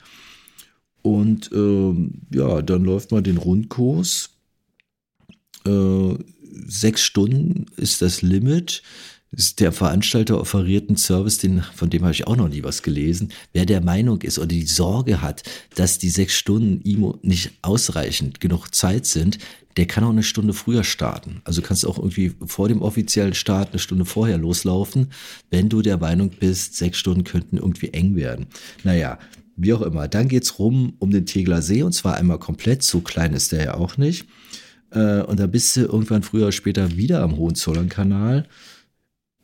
Und ähm, ja, dann läuft man den Rundkurs. Äh, sechs Stunden ist das Limit. Der Veranstalter offeriert einen Service, den, von dem habe ich auch noch nie was gelesen. Wer der Meinung ist oder die Sorge hat, dass die sechs Stunden ihm nicht ausreichend genug Zeit sind, der kann auch eine Stunde früher starten. Also kannst du auch irgendwie vor dem offiziellen Start eine Stunde vorher loslaufen, wenn du der Meinung bist, sechs Stunden könnten irgendwie eng werden. Naja, wie auch immer. Dann geht's rum um den Tegler See und zwar einmal komplett. So klein ist der ja auch nicht. Äh, und da bist du irgendwann früher oder später wieder am Hohenzollern-Kanal.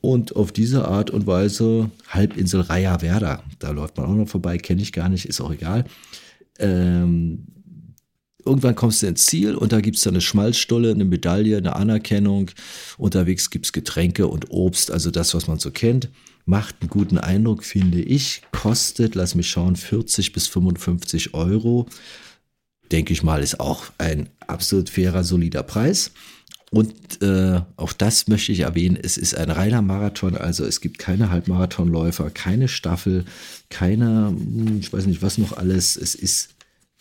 Und auf diese Art und Weise Halbinsel Raya Werda, da läuft man auch noch vorbei, kenne ich gar nicht, ist auch egal. Ähm, irgendwann kommst du ins Ziel und da gibt es dann eine Schmalzstulle, eine Medaille, eine Anerkennung. Unterwegs gibt es Getränke und Obst, also das, was man so kennt. Macht einen guten Eindruck, finde ich. Kostet, lass mich schauen, 40 bis 55 Euro. Denke ich mal, ist auch ein absolut fairer, solider Preis. Und äh, auch das möchte ich erwähnen, es ist ein reiner Marathon, also es gibt keine Halbmarathonläufer, keine Staffel, keine, hm, ich weiß nicht was noch alles. Es ist,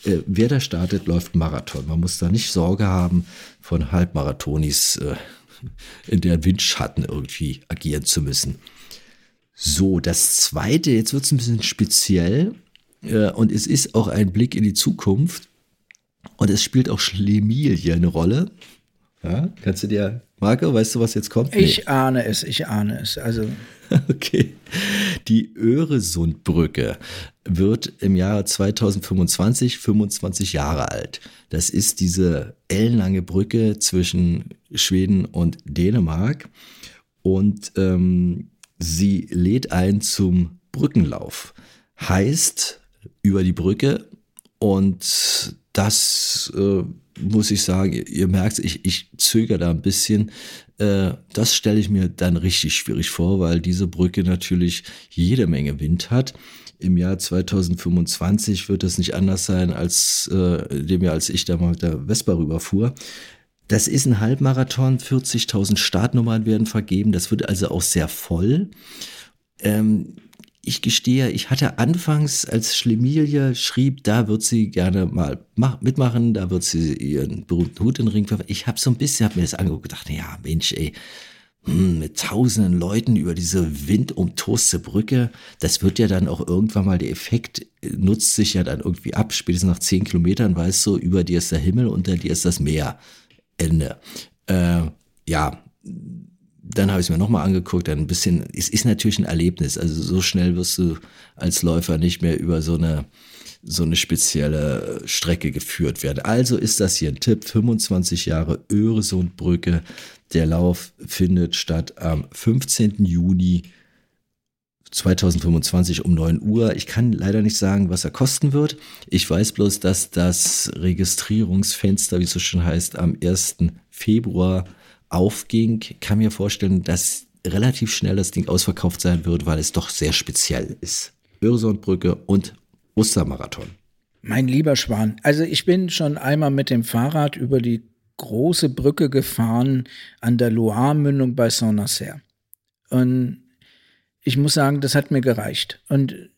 äh, wer da startet, läuft Marathon. Man muss da nicht Sorge haben, von Halbmarathonis äh, in der Windschatten irgendwie agieren zu müssen. So, das zweite, jetzt wird es ein bisschen speziell äh, und es ist auch ein Blick in die Zukunft und es spielt auch Schlemilie eine Rolle. Ja, kannst du dir, Marco, weißt du, was jetzt kommt? Ich nee. ahne es, ich ahne es. Also. Okay. Die Öresundbrücke wird im Jahre 2025 25 Jahre alt. Das ist diese ellenlange Brücke zwischen Schweden und Dänemark. Und ähm, sie lädt ein zum Brückenlauf. Heißt, über die Brücke und das äh, muss ich sagen, ihr merkt, ich, ich zögere da ein bisschen. Äh, das stelle ich mir dann richtig schwierig vor, weil diese Brücke natürlich jede Menge Wind hat. Im Jahr 2025 wird es nicht anders sein als äh, dem Jahr, als ich da mal mit der Vespa rüberfuhr. Das ist ein Halbmarathon, 40.000 Startnummern werden vergeben, das wird also auch sehr voll. Ähm, ich gestehe, ich hatte anfangs, als Schlemilie schrieb, da wird sie gerne mal mitmachen, da wird sie ihren berühmten Hut in den Ring werfen. Ich habe so ein bisschen, habe mir das angeguckt gedacht, ja Mensch, ey, hm, mit tausenden Leuten über diese windumtoste Brücke, das wird ja dann auch irgendwann mal, der Effekt nutzt sich ja dann irgendwie ab. Spätestens nach zehn Kilometern weißt du, über dir ist der Himmel, unter dir ist das Meer. Ende. Äh, ja, dann habe ich es mir nochmal angeguckt, dann ein bisschen, es ist natürlich ein Erlebnis. Also so schnell wirst du als Läufer nicht mehr über so eine, so eine spezielle Strecke geführt werden. Also ist das hier ein Tipp, 25 Jahre Öresundbrücke. Der Lauf findet statt am 15. Juni 2025 um 9 Uhr. Ich kann leider nicht sagen, was er kosten wird. Ich weiß bloß, dass das Registrierungsfenster, wie es so schön heißt, am 1. Februar aufging, kann mir vorstellen, dass relativ schnell das Ding ausverkauft sein wird, weil es doch sehr speziell ist. Öresundbrücke und Ostermarathon. Mein lieber Schwan, also ich bin schon einmal mit dem Fahrrad über die große Brücke gefahren an der Loire-Mündung bei Saint-Nazaire. Und ich muss sagen, das hat mir gereicht. Und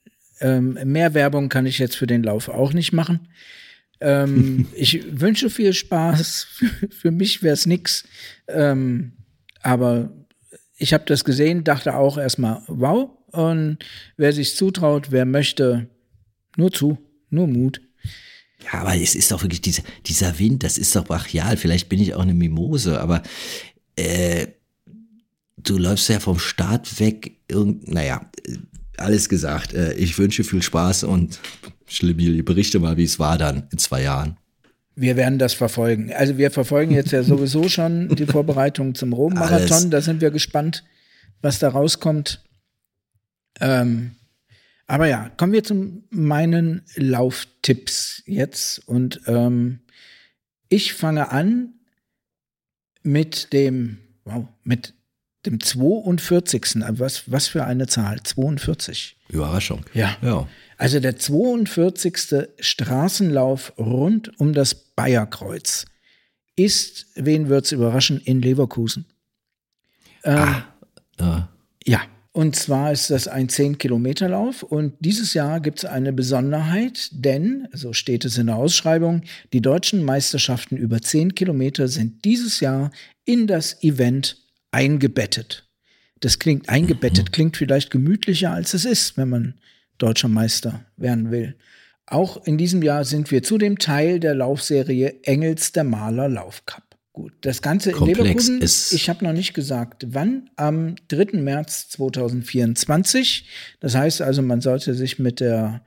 ähm, mehr Werbung kann ich jetzt für den Lauf auch nicht machen. Ähm, ich wünsche viel Spaß. Für mich wäre es nix. Ähm, aber ich habe das gesehen, dachte auch erstmal, wow. Und wer sich zutraut, wer möchte, nur zu, nur Mut. Ja, aber es ist doch wirklich diese, dieser Wind, das ist doch brachial. Vielleicht bin ich auch eine Mimose, aber äh, du läufst ja vom Start weg. Irgend, naja, alles gesagt. Äh, ich wünsche viel Spaß und Schlimili, berichte mal, wie es war dann in zwei Jahren. Wir werden das verfolgen. Also wir verfolgen jetzt ja sowieso schon die Vorbereitung zum Rom-Marathon. Da sind wir gespannt, was da rauskommt. Ähm, aber ja, kommen wir zu meinen Lauftipps jetzt. Und ähm, ich fange an mit dem, wow, mit dem 42. Was, was für eine Zahl? 42. Überraschung. Ja. ja. Also der 42. Straßenlauf rund um das Bayerkreuz ist, wen wird es überraschen, in Leverkusen. Ähm, ah, ja. ja. Und zwar ist das ein 10-Kilometer-Lauf und dieses Jahr gibt es eine Besonderheit, denn, so steht es in der Ausschreibung, die deutschen Meisterschaften über 10 Kilometer sind dieses Jahr in das Event eingebettet. Das klingt eingebettet, mhm. klingt vielleicht gemütlicher als es ist, wenn man deutscher Meister werden will. Auch in diesem Jahr sind wir zudem Teil der Laufserie Engels der Maler Laufcup. Gut, das Ganze Komplex in Leverkusen, ist ich habe noch nicht gesagt, wann, am 3. März 2024. Das heißt also, man sollte sich mit der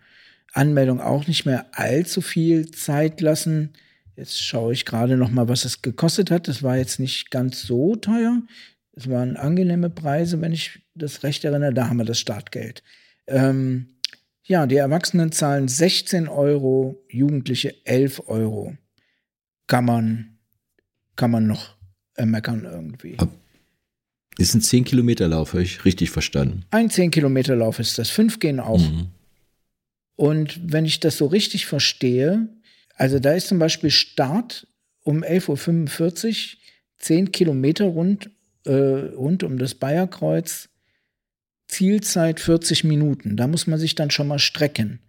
Anmeldung auch nicht mehr allzu viel Zeit lassen. Jetzt schaue ich gerade noch mal, was es gekostet hat. Das war jetzt nicht ganz so teuer. Es waren angenehme Preise, wenn ich das recht erinnere. Da haben wir das Startgeld. Ähm, ja, die Erwachsenen zahlen 16 Euro, Jugendliche 11 Euro. Kann man, kann man noch ermeckern irgendwie. Ist ein 10 Kilometer Lauf, habe ich richtig verstanden. Ein 10 Kilometer Lauf ist das. Fünf gehen auch. Mhm. Und wenn ich das so richtig verstehe, also da ist zum Beispiel Start um 11.45 Uhr, 10 Kilometer rund, äh, rund um das Bayerkreuz, Zielzeit 40 Minuten. Da muss man sich dann schon mal strecken.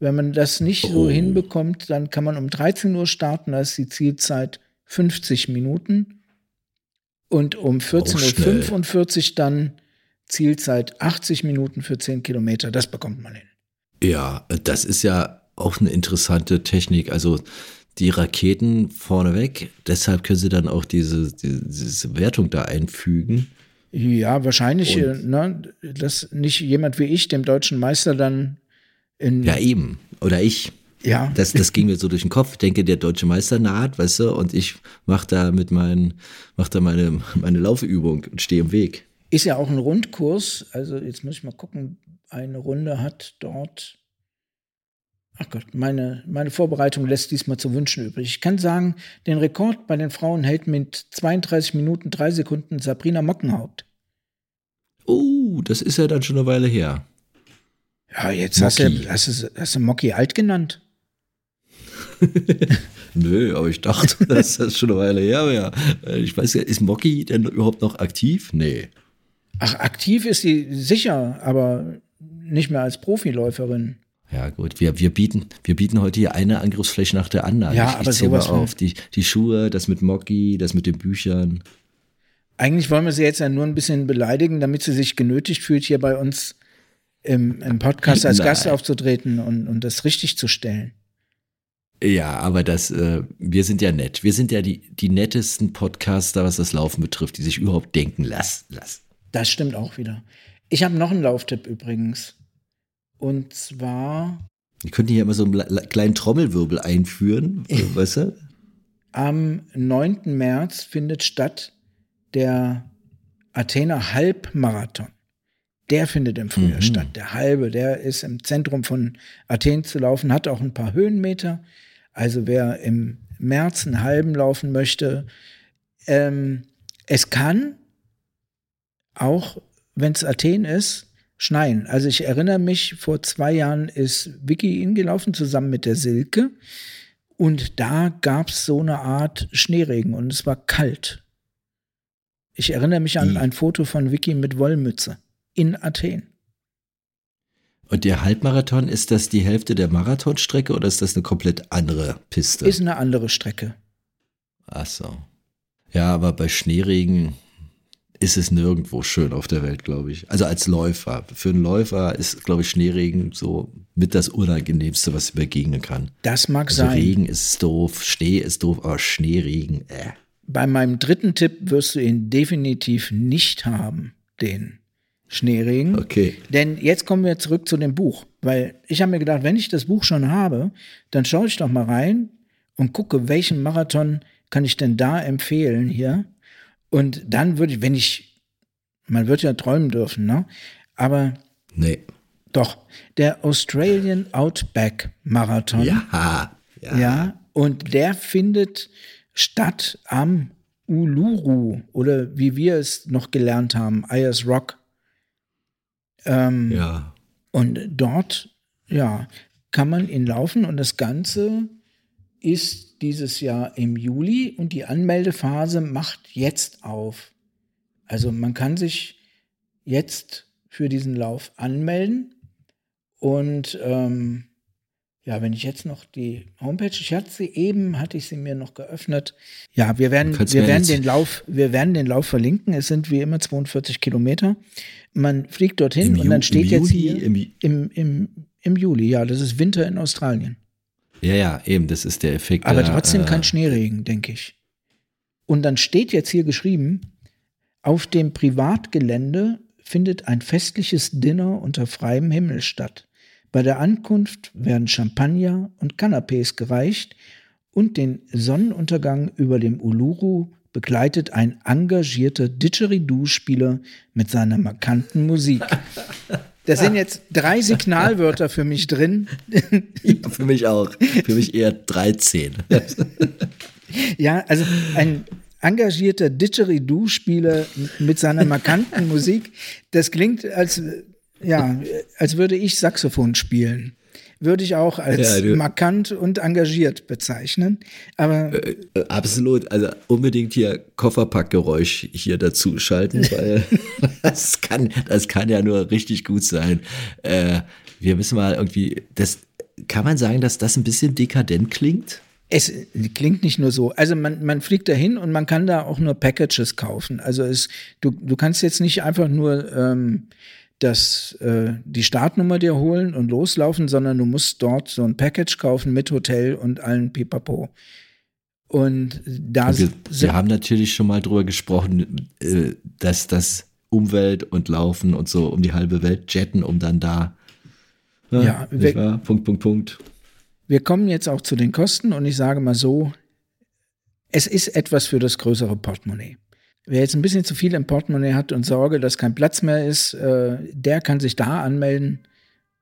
Wenn man das nicht so Oh. hinbekommt, dann kann man um 13 Uhr starten, da ist die Zielzeit 50 Minuten. Und um 14.45 Uhr dann Zielzeit 80 Minuten für 10 Kilometer. Das bekommt man hin. Ja, das ist ja auch eine interessante Technik. Also die Raketen vorneweg, deshalb können sie dann auch diese, diese Wertung da einfügen. Ja, wahrscheinlich, Und- äh, ne, dass nicht jemand wie ich dem deutschen Meister dann in. Ja, eben. Oder ich. ja. Das, das ging mir so durch den Kopf. Ich denke, der deutsche Meister naht, weißt du, und ich mach da mit meinen, mach da meine, meine Laufübung und stehe im Weg. Ist ja auch ein Rundkurs. Also jetzt muss ich mal gucken. Eine Runde hat dort. Ach Gott, meine, meine Vorbereitung lässt diesmal zu wünschen übrig. Ich kann sagen, den Rekord bei den Frauen hält mit 32 Minuten 3 Sekunden Sabrina Mockenhaupt. Oh, das ist ja dann schon eine Weile her. Ja, jetzt hast du, hast, du, hast du Mocki alt genannt. Nö, aber ich dachte, das ist schon eine Weile her. Ja. Ich weiß ja, ist Mocky denn überhaupt noch aktiv? Nee. Ach, aktiv ist sie sicher, aber nicht mehr als Profiläuferin. Ja, gut, wir, wir, bieten, wir bieten heute hier eine Angriffsfläche nach der anderen. Ja, ich, aber ich zähl mal sowas von- auf. Die, die Schuhe, das mit Mocky, das mit den Büchern. Eigentlich wollen wir sie jetzt ja nur ein bisschen beleidigen, damit sie sich genötigt fühlt, hier bei uns im, im Podcast als Nein. Gast aufzutreten und, und das richtig zu stellen. Ja, aber das, äh, wir sind ja nett. Wir sind ja die, die nettesten Podcaster, was das Laufen betrifft, die sich überhaupt denken. Lass, lass. Das stimmt auch wieder. Ich habe noch einen Lauftipp übrigens. Und zwar Wir könnten hier immer so einen kleinen Trommelwirbel einführen, weißt du? am 9. März findet statt der Athener Halbmarathon. Der findet im Frühjahr Mhm. statt. Der halbe, der ist im Zentrum von Athen zu laufen, hat auch ein paar Höhenmeter. Also wer im März einen halben laufen möchte, ähm, es kann auch, wenn es Athen ist, schneien. Also ich erinnere mich, vor zwei Jahren ist Vicky ihn gelaufen, zusammen mit der Silke. Und da gab es so eine Art Schneeregen und es war kalt. Ich erinnere mich an ein Foto von Vicky mit Wollmütze in Athen. Und der Halbmarathon, ist das die Hälfte der Marathonstrecke oder ist das eine komplett andere Piste? Ist eine andere Strecke. Ach so. Ja, aber bei Schneeregen ist es nirgendwo schön auf der Welt, glaube ich. Also als Läufer. Für einen Läufer ist, glaube ich, Schneeregen so mit das Unangenehmste, was begegnen kann. Das mag Also sein. Regen ist doof, Schnee ist doof, aber Schneeregen, äh. Bei meinem dritten Tipp wirst du ihn definitiv nicht haben, den Schneeregen. Okay. Denn jetzt kommen wir zurück zu dem Buch, weil ich habe mir gedacht, wenn ich das Buch schon habe, dann schaue ich doch mal rein und gucke, welchen Marathon kann ich denn da empfehlen hier. Und dann würde ich, wenn ich, man wird ja träumen dürfen, ne? Aber Nee. doch, der Australian Outback Marathon. Ja. Ja. Ja, und der findet statt am Uluru oder wie wir es noch gelernt haben, Ayers Rock. Ähm, ja. Und dort, ja, kann man ihn laufen und das Ganze ist dieses Jahr im Juli und die Anmeldephase macht jetzt auf. Also man kann sich jetzt für diesen Lauf anmelden und ähm, ja, wenn ich jetzt noch die Homepage, ich hatte sie eben, hatte ich sie mir noch geöffnet. Ja, wir werden, wir werden den Lauf, wir werden den Lauf verlinken. Es sind wie immer 42 Kilometer. Man fliegt dorthin Im und dann Ju- steht im jetzt Juli, hier im- im, im, im Juli. Ja, das ist Winter in Australien. Ja, ja, eben, das ist der Effekt. Aber der, trotzdem äh, kein Schneeregen, denke ich. Und dann steht jetzt hier geschrieben, auf dem Privatgelände findet ein festliches Dinner unter freiem Himmel statt. Bei der Ankunft werden Champagner und Canapés gereicht und den Sonnenuntergang über dem Uluru begleitet ein engagierter Didgeridoo-Spieler mit seiner markanten Musik. Da sind jetzt drei Signalwörter für mich drin. Ja, für mich auch. Für mich eher 13. Ja, also ein engagierter Didgeridoo-Spieler mit seiner markanten Musik, das klingt als, ja, als würde ich Saxophon spielen. Würde ich auch als Ja, markant und engagiert bezeichnen. Aber Äh, Absolut. Also unbedingt hier Kofferpackgeräusch hier dazu schalten, weil das kann, das kann ja nur richtig gut sein. Äh, wir müssen mal irgendwie, das, kann man sagen, dass das ein bisschen dekadent klingt? Es klingt nicht nur so. Also man, man fliegt dahin und man kann da auch nur Packages kaufen. Also es, du, du kannst jetzt nicht einfach nur ähm, das, äh, die Startnummer dir holen und loslaufen, sondern du musst dort so ein Package kaufen mit Hotel und allen Pipapo. Und da Wir, sind, wir haben natürlich schon mal drüber gesprochen, äh, dass das Umwelt und Laufen und so um die halbe Welt jetten, um dann da. ne, Ja, nicht wir- wahr? Punkt, Punkt, Punkt. wir kommen jetzt auch zu den Kosten und ich sage mal so, es ist etwas für das größere Portemonnaie. Wer jetzt ein bisschen zu viel im Portemonnaie hat und Sorge, dass kein Platz mehr ist, äh, der kann sich da anmelden,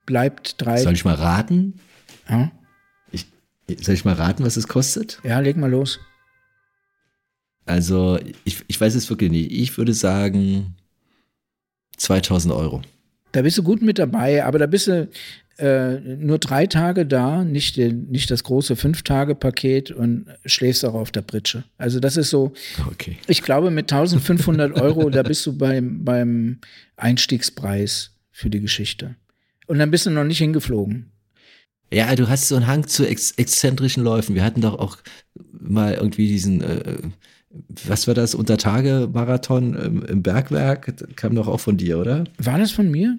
bleibt drei. Soll ich mal raten? Ja, Ich, soll ich mal raten, was es kostet? ja, leg mal los. Also, ich, ich weiß es wirklich nicht. Ich würde sagen 2000 Euro. Da bist du gut mit dabei, aber da bist du äh, nur drei Tage da, nicht, den, nicht das große Fünf-Tage-Paket und schläfst auch auf der Pritsche. Also das ist so, Okay. ich glaube mit 1500 Euro, da bist du beim, beim Einstiegspreis für die Geschichte. Und dann bist du noch nicht hingeflogen. Ja, du hast so einen Hang zu ex exzentrischen Läufen. Wir hatten doch auch mal irgendwie diesen, äh, was war das, Untertage-Marathon im, im Bergwerk? Das kam doch auch von dir, oder? War das von mir?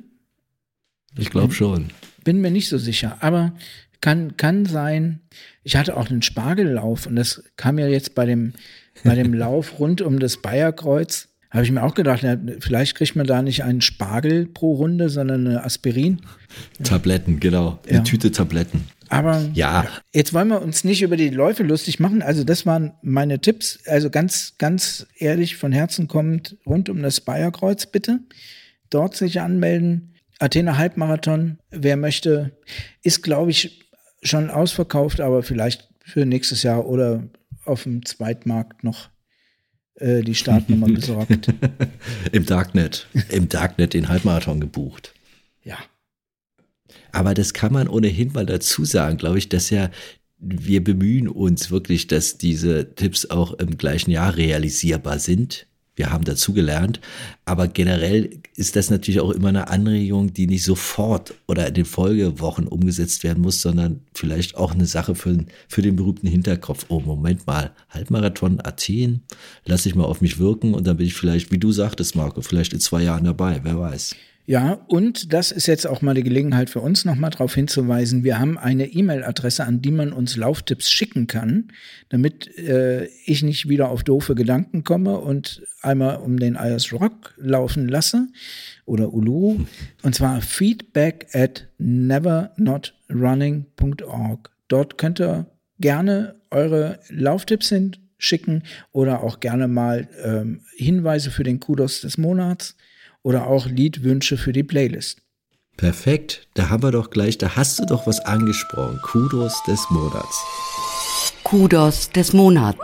Ich glaube schon. Bin mir nicht so sicher, aber kann, kann sein. Ich hatte auch einen Spargellauf und das kam ja jetzt bei dem, bei dem Lauf rund um das Bayerkreuz. Habe ich mir auch gedacht, ja, vielleicht kriegt man da nicht einen Spargel pro Runde, sondern eine Aspirin. Tabletten, genau. Eine Ja. Tüte Tabletten. Aber Ja. jetzt wollen wir uns nicht über die Läufe lustig machen. Also das waren meine Tipps. Also ganz, ganz ehrlich von Herzen kommend rund um das Bayerkreuz bitte. Dort sich anmelden. Athener Halbmarathon, wer möchte, ist glaube ich schon ausverkauft, aber vielleicht für nächstes Jahr oder auf dem Zweitmarkt noch äh, die Startnummer besorgt. Im Darknet. Im Darknet den Halbmarathon gebucht. Ja. Aber das kann man ohnehin mal dazu sagen, glaube ich, dass ja wir bemühen uns wirklich, dass diese Tipps auch im gleichen Jahr realisierbar sind. Wir haben dazu gelernt. Aber generell ist das natürlich auch immer eine Anregung, die nicht sofort oder in den Folgewochen umgesetzt werden muss, sondern vielleicht auch eine Sache für, für den berühmten Hinterkopf. Oh, Moment mal, Halbmarathon Athen, lass ich mal auf mich wirken und dann bin ich vielleicht, wie du sagtest, Marco, vielleicht in zwei Jahren dabei, wer weiß. Ja, und das ist jetzt auch mal die Gelegenheit für uns nochmal darauf hinzuweisen, wir haben eine E-Mail-Adresse, an die man uns Lauftipps schicken kann, damit äh, ich nicht wieder auf doofe Gedanken komme und einmal um den IS Rock laufen lasse oder Uluru. Und zwar feedback at nevernotrunning.org. Dort könnt ihr gerne eure Lauftipps hinschicken oder auch gerne mal ähm, Hinweise für den Kudos des Monats oder auch Liedwünsche für die Playlist. Perfekt, da haben wir doch gleich, da hast du doch was angesprochen. Kudos des Monats. Kudos des Monats.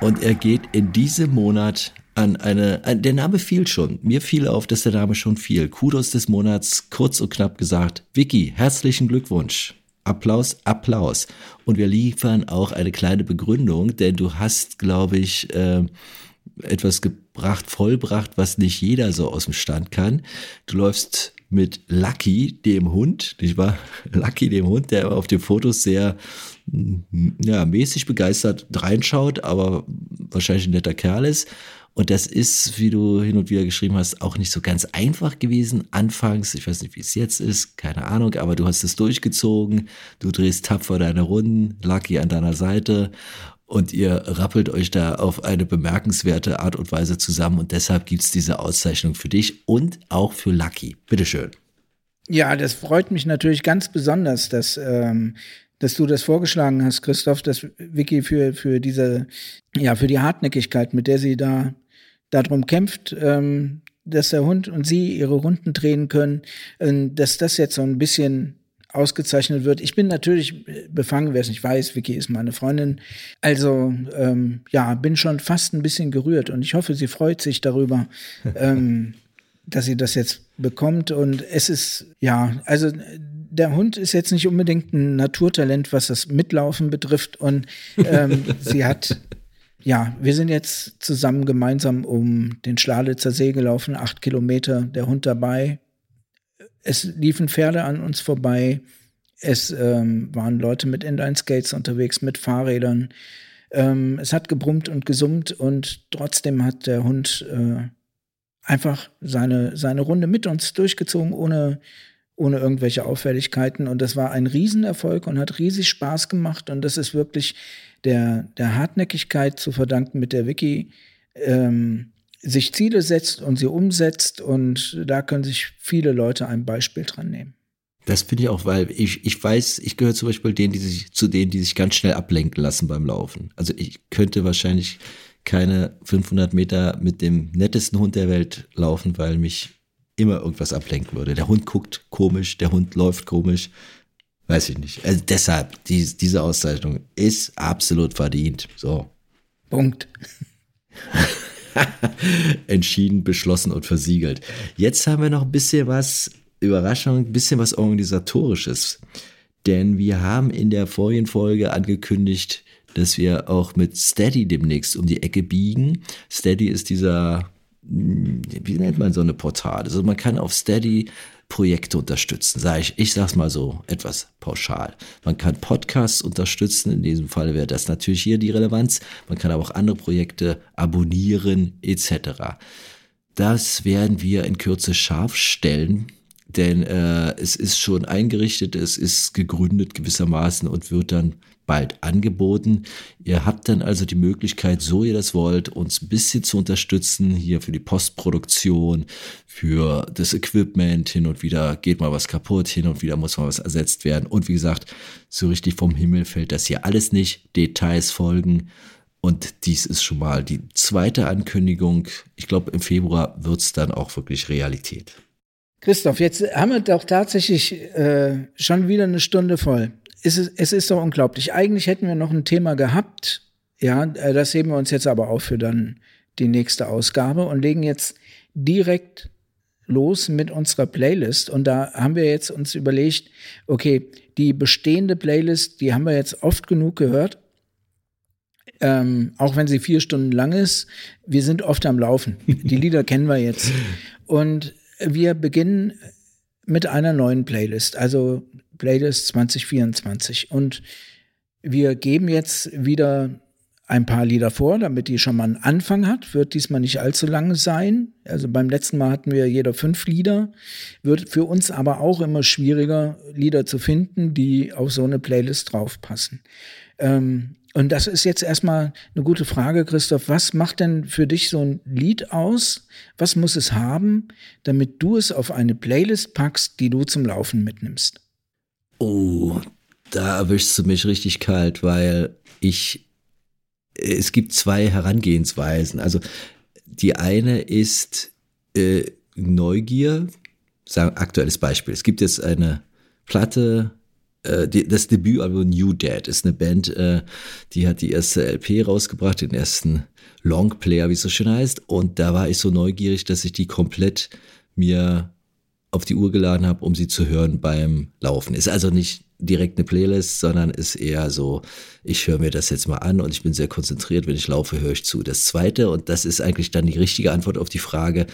Und er geht in diesem Monat an eine, an, der Name fiel schon. Mir fiel auf, dass der Name schon fiel. Kudos des Monats, kurz und knapp gesagt. Vicky, herzlichen Glückwunsch. Applaus, Applaus. Und wir liefern auch eine kleine Begründung, denn du hast, glaube ich, äh, etwas gebracht, vollbracht, was nicht jeder so aus dem Stand kann. Du läufst mit Lucky, dem Hund, nicht wahr? Lucky, dem Hund, der auf den Fotos sehr mm, ja, mäßig begeistert reinschaut, aber wahrscheinlich ein netter Kerl ist. Und das ist, wie du hin und wieder geschrieben hast, auch nicht so ganz einfach gewesen. Anfangs, ich weiß nicht, wie es jetzt ist, keine Ahnung, aber du hast es durchgezogen. Du drehst tapfer deine Runden, Lucky an deiner Seite und ihr rappelt euch da auf eine bemerkenswerte Art und Weise zusammen und deshalb gibt's diese Auszeichnung für dich und auch für Lucky. Bitteschön. Ja, das freut mich natürlich ganz besonders, dass, ähm, dass du das vorgeschlagen hast, Christoph, dass Vicky für, für diese, ja, für die Hartnäckigkeit, mit der sie da darum kämpft, ähm, dass der Hund und sie ihre Runden drehen können, äh, dass das jetzt so ein bisschen ausgezeichnet wird. Ich bin natürlich befangen, wer es nicht weiß, Vicky ist meine Freundin. Also ähm, ja, bin schon fast ein bisschen gerührt und ich hoffe, sie freut sich darüber, ähm, dass sie das jetzt bekommt. Und es ist, ja, also der Hund ist jetzt nicht unbedingt ein Naturtalent, was das Mitlaufen betrifft. Und ähm, sie hat ja, wir sind jetzt zusammen gemeinsam um den Schlalitzer See gelaufen, acht Kilometer, der Hund dabei. Es liefen Pferde an uns vorbei. Es ähm, waren Leute mit Inline-Skates unterwegs, mit Fahrrädern. Ähm, es hat gebrummt und gesummt und trotzdem hat der Hund äh, einfach seine, seine Runde mit uns durchgezogen, ohne, ohne irgendwelche Auffälligkeiten. Und das war ein Riesenerfolg und hat riesig Spaß gemacht. Und das ist wirklich der, der Hartnäckigkeit zu verdanken, mit der Wiki ähm, sich Ziele setzt und sie umsetzt. Und da können sich viele Leute ein Beispiel dran nehmen. Das finde ich auch, weil ich, ich weiß, ich gehöre zum Beispiel denen, die sich, zu denen, die sich ganz schnell ablenken lassen beim Laufen. Also ich könnte wahrscheinlich keine 500 Meter mit dem nettesten Hund der Welt laufen, weil mich immer irgendwas ablenken würde. Der Hund guckt komisch, der Hund läuft komisch. Weiß ich nicht. Also deshalb, die, diese Auszeichnung ist absolut verdient. So. Punkt. Entschieden, beschlossen und versiegelt. Jetzt haben wir noch ein bisschen was, Überraschung, ein bisschen was Organisatorisches. Denn wir haben in der vorigen Folge angekündigt, dass wir auch mit Steady demnächst um die Ecke biegen. Steady ist dieser, hm, wie nennt man so eine Portal? Also man kann auf Steady Projekte unterstützen, sage ich, ich sage es mal so etwas pauschal. Man kann Podcasts unterstützen, in diesem Fall wäre das natürlich hier die Relevanz. Man kann aber auch andere Projekte abonnieren etc. Das werden wir in Kürze scharf stellen, denn äh, es ist schon eingerichtet, es ist gegründet gewissermaßen und wird dann bald angeboten. Ihr habt dann also die Möglichkeit, so ihr das wollt, uns ein bisschen zu unterstützen, hier für die Postproduktion, für das Equipment, hin und wieder geht mal was kaputt, hin und wieder muss mal was ersetzt werden. Und wie gesagt, so richtig vom Himmel fällt das hier alles nicht. Details folgen. Und dies ist schon mal die zweite Ankündigung. Ich glaube, im Februar wird es dann auch wirklich Realität. Christoph, jetzt haben wir doch tatsächlich äh, schon wieder eine Stunde voll es ist, es ist doch unglaublich. Eigentlich hätten wir noch ein Thema gehabt. Ja, äh, das heben wir uns jetzt aber auf für dann die nächste Ausgabe und legen jetzt direkt los mit unserer Playlist. Und da haben wir jetzt uns überlegt, okay, die bestehende Playlist, die haben wir jetzt oft genug gehört. Ähm, auch wenn sie vier Stunden lang ist, wir sind oft am Laufen. Die Lieder kennen wir jetzt. Und wir beginnen mit einer neuen Playlist. Also Playlist 2024. Und wir geben jetzt wieder ein paar Lieder vor, damit die schon mal einen Anfang hat. Wird diesmal nicht allzu lang sein. Also beim letzten Mal hatten wir jeder fünf Lieder. Wird für uns aber auch immer schwieriger, Lieder zu finden, die auf so eine Playlist draufpassen. Ähm, und das ist jetzt erstmal eine gute Frage, Christoph. Was macht denn für dich so ein Lied aus? Was muss es haben, damit du es auf eine Playlist packst, die du zum Laufen mitnimmst? Oh, da erwischst du mich richtig kalt, weil ich, es gibt zwei Herangehensweisen. Also die eine ist äh, Neugier, sagen aktuelles Beispiel. Es gibt jetzt eine Platte, äh, das Debütalbum New Dead ist eine Band, äh, die hat die erste LP rausgebracht, den ersten Longplayer, wie es so schön heißt. Und da war ich so neugierig, dass ich die komplett mir auf die Uhr geladen habe, um sie zu hören beim Laufen. Ist also nicht direkt eine Playlist, sondern ist eher so, ich höre mir das jetzt mal an und ich bin sehr konzentriert, wenn ich laufe, höre ich zu. Das Zweite, und das ist eigentlich dann die richtige Antwort auf die Frage,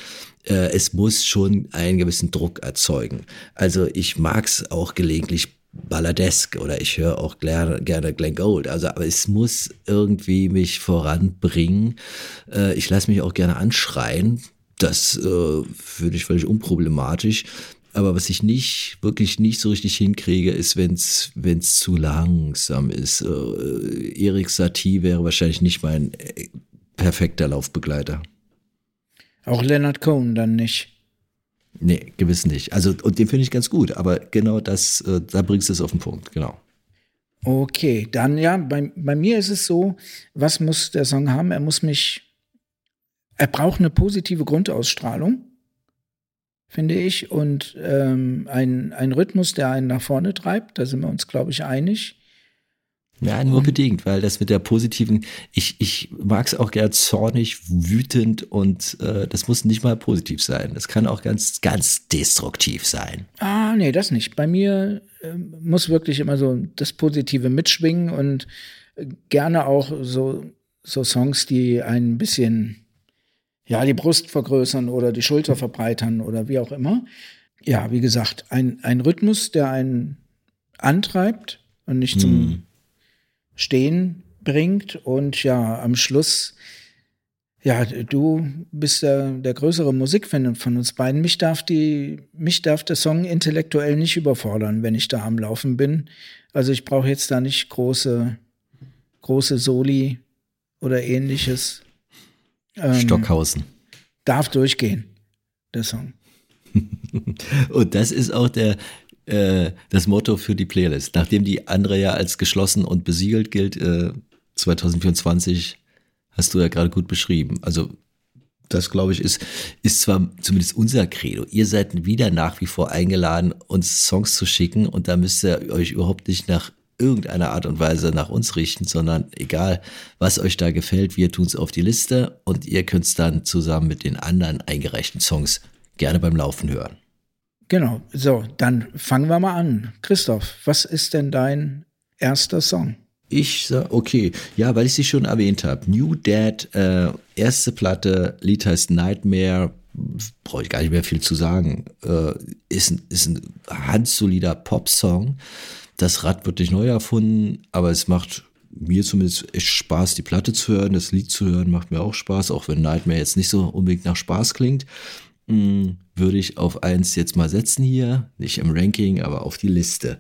äh, es muss schon einen gewissen Druck erzeugen. Also ich mag es auch gelegentlich Balladesk oder ich höre auch gerne, gerne Glenn Gold. Also, aber es muss irgendwie mich voranbringen. Äh, ich lasse mich auch gerne anschreien, das äh, finde ich völlig unproblematisch. Aber was ich nicht, wirklich nicht so richtig hinkriege, ist, wenn es zu langsam ist. Äh, Erik Satie wäre wahrscheinlich nicht mein äh, perfekter Laufbegleiter. Auch Leonard Cohen dann nicht. Nee, gewiss nicht. Also, und den finde ich ganz gut, aber genau das, äh, da bringst du es auf den Punkt, genau. Okay, dann ja, bei, bei mir ist es so, was muss der Song haben? Er muss mich, er braucht eine positive Grundausstrahlung, finde ich, und ähm, ein, ein Rhythmus, der einen nach vorne treibt, da sind wir uns, glaube ich, einig. Ja, nur bedingt, weil das mit der positiven, ich, ich mag es auch gern zornig, wütend und äh, das muss nicht mal positiv sein. Das kann auch ganz, ganz destruktiv sein. Ah, nee, das nicht. Bei mir äh, muss wirklich immer so das Positive mitschwingen und äh, gerne auch so, so Songs, die ein bisschen, ja, die Brust vergrößern oder die Schulter verbreitern oder wie auch immer. Ja, wie gesagt, ein, ein Rhythmus, der einen antreibt und nicht zum Hm. Stehen bringt. Und ja, am Schluss, ja, du bist der, der größere Musikfan von uns beiden. Mich darf, die, mich darf der Song intellektuell nicht überfordern, wenn ich da am Laufen bin. Also ich brauche jetzt da nicht große, große Soli oder ähnliches. Ähm, Stockhausen. Darf durchgehen, der Song. Und das ist auch der, äh, das Motto für die Playlist. Nachdem die andere ja als geschlossen und besiegelt gilt, äh, 2024 hast du ja gerade gut beschrieben. Also das, glaube ich, ist, ist zwar zumindest unser Credo. Ihr seid wieder nach wie vor eingeladen, uns Songs zu schicken und da müsst ihr euch überhaupt nicht nach irgendeiner Art und Weise nach uns richten, sondern egal, was euch da gefällt, wir tun es auf die Liste und ihr könnt es dann zusammen mit den anderen eingereichten Songs gerne beim Laufen hören. Genau, so, dann fangen wir mal an. Christoph, was ist denn dein erster Song? Ich sag, okay, ja, weil ich sie schon erwähnt habe. New Dad, äh, erste Platte, Lied heißt Nightmare, brauche ich gar nicht mehr viel zu sagen. Äh, ist, ist ein handsolider Popsong. Das Rad wird nicht neu erfunden, aber es macht mir zumindest echt Spaß, die Platte zu hören. Das Lied zu hören macht mir auch Spaß, auch wenn Nightmare jetzt nicht so unbedingt nach Spaß klingt. Mm, Würde ich auf eins jetzt mal setzen hier. Nicht im Ranking, aber auf die Liste.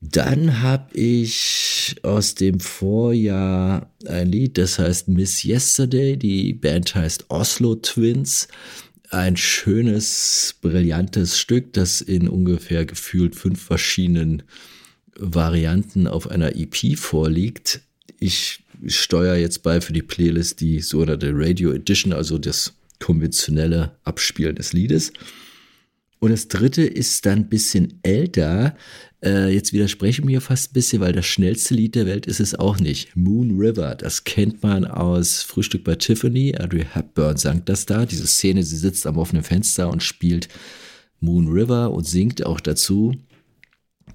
Dann habe ich aus dem Vorjahr ein Lied, das heißt Miss Yesterday. Die Band heißt Oslo Twins. Ein schönes, brillantes Stück, das in ungefähr gefühlt fünf verschiedenen Varianten auf einer EP vorliegt. Ich steuere jetzt bei für die Playlist die sogenannte Radio Edition, also das konventionelle Abspielen des Liedes. Und das dritte ist dann ein bisschen älter. Äh, jetzt widerspreche ich mir fast ein bisschen, weil das schnellste Lied der Welt ist es auch nicht. Moon River, das kennt man aus Frühstück bei Tiffany. Audrey Hepburn sang das da. Diese Szene, sie sitzt am offenen Fenster und spielt Moon River und singt auch dazu.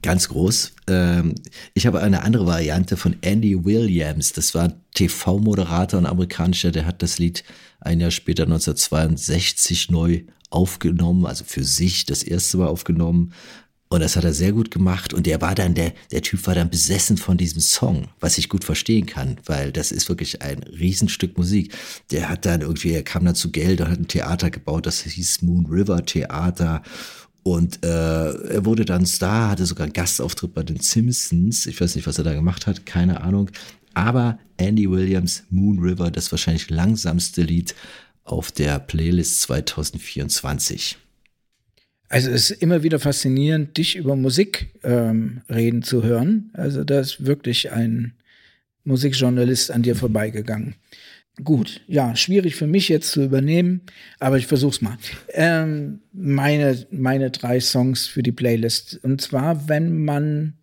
Ganz groß. Ähm, ich habe eine andere Variante von Andy Williams. Das war TV-Moderator, ein amerikanischer, der hat das Lied ein Jahr später 1962 neu aufgenommen, also für sich das erste Mal aufgenommen. Und das hat er sehr gut gemacht. Und der war dann, der, der Typ war dann besessen von diesem Song, was ich gut verstehen kann, weil das ist wirklich ein Riesenstück Musik. Der hat dann irgendwie, er kam dann zu Geld und hat ein Theater gebaut, das hieß Moon River Theater. Und äh, er wurde dann Star, hatte sogar einen Gastauftritt bei den Simpsons. Ich weiß nicht, was er da gemacht hat, keine Ahnung. Aber Andy Williams, Moon River, das wahrscheinlich langsamste Lied auf der Playlist 2024. Also es ist immer wieder faszinierend, dich über Musik ähm, reden zu hören. Also da ist wirklich ein Musikjournalist an dir vorbeigegangen. Gut, ja, schwierig für mich jetzt zu übernehmen, aber ich versuch's mal. Ähm, meine, meine drei Songs für die Playlist. Und zwar, wenn man,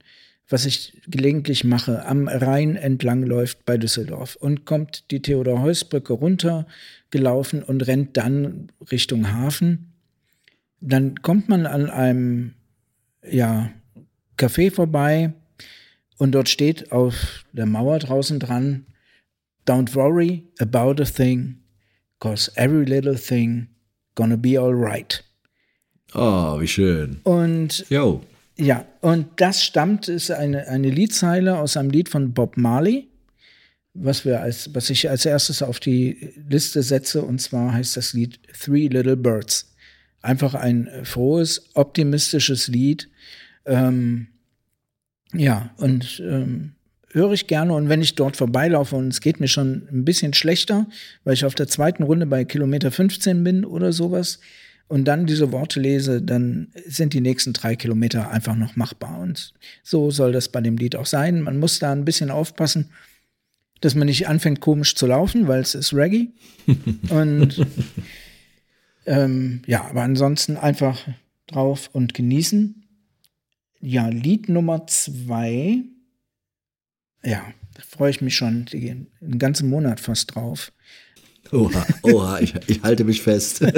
was ich gelegentlich mache, am Rhein entlang läuft bei Düsseldorf und kommt die Theodor-Heuss-Brücke runter gelaufen und rennt dann Richtung Hafen dann kommt man an einem ja, Café vorbei und dort steht auf der Mauer draußen dran, Don't worry about a thing, cause every little thing gonna be alright. Oh, wie schön. Und Jo. ja, und das stammt, ist eine, eine Liedzeile aus einem Lied von Bob Marley, was wir als, was ich als erstes auf die Liste setze, und zwar heißt das Lied Three Little Birds. Einfach ein frohes, optimistisches Lied. Ähm, ja, und ähm, höre ich gerne. Und wenn ich dort vorbeilaufe und es geht mir schon ein bisschen schlechter, weil ich auf der zweiten Runde bei Kilometer 15 bin oder sowas, und dann diese Worte lese, dann sind die nächsten drei Kilometer einfach noch machbar. Und so soll das bei dem Lied auch sein. Man muss da ein bisschen aufpassen, dass man nicht anfängt komisch zu laufen, weil es ist Reggae. und ähm, ja, aber ansonsten einfach drauf und genießen. Ja, Lied Nummer zwei. Ja, da freue ich mich schon die, gehen einen ganzen Monat fast drauf. Oha, oha, ich, ich halte mich fest.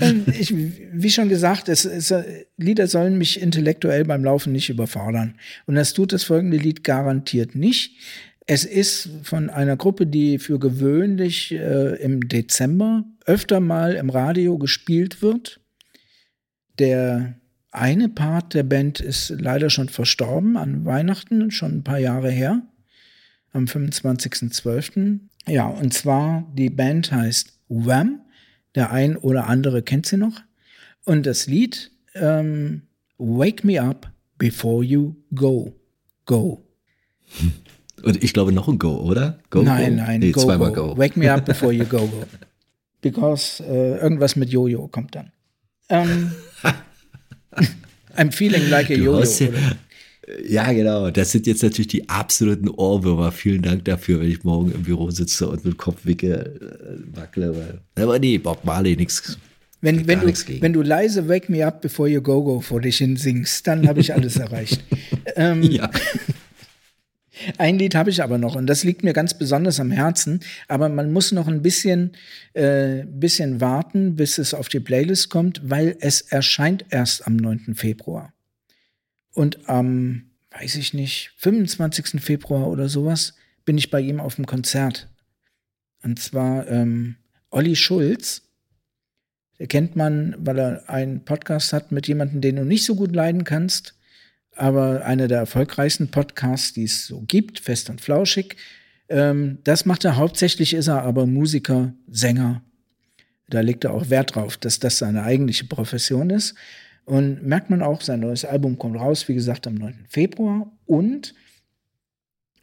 Ähm, ich, wie schon gesagt, es, es, Lieder sollen mich intellektuell beim Laufen nicht überfordern. Und das tut das folgende Lied garantiert nicht. Es ist von einer Gruppe, die für gewöhnlich äh, im Dezember öfter mal im Radio gespielt wird. Der eine Part der Band ist leider schon verstorben an Weihnachten, schon ein paar Jahre her, am 25.12. Ja, und zwar die Band heißt Wham. Der ein oder andere kennt sie noch. Und das Lied ähm, Wake Me Up Before You Go. Go. Und ich glaube noch ein Go, oder? Go, nein, go? nein, nee, go, zweimal go. go. Wake Me Up Before You Go, Go. Because äh, irgendwas mit Jojo kommt dann. Ähm, I'm feeling like a Du Jojo. ja- oder? Ja, genau. Das sind jetzt natürlich die absoluten Ohrwürmer. Vielen Dank dafür, wenn ich morgen im Büro sitze und mit Kopf wicke, äh, wackle. Weil, aber nee, Bob Marley, nix. Wenn, wenn, du, nichts wenn du leise Wake Me Up Before You Go Go vor dich hin singst, dann habe ich alles erreicht. ähm, Ja. Ein Lied habe ich aber noch und das liegt mir ganz besonders am Herzen. Aber man muss noch ein bisschen, äh, bisschen warten, bis es auf die Playlist kommt, weil es erscheint erst am 9. Februar. Und am, weiß ich nicht, 25. Februar oder sowas bin ich bei ihm auf dem Konzert. Und zwar ähm, Olli Schulz. Den kennt man, weil er einen Podcast hat mit jemandem, den du nicht so gut leiden kannst aber einer der erfolgreichsten Podcasts, die es so gibt, fest und flauschig. Ähm, das macht er hauptsächlich, ist er aber Musiker, Sänger. Da legt er auch Wert drauf, dass das seine eigentliche Profession ist. Und merkt man auch, sein neues Album kommt raus, wie gesagt, am 9. Februar. Und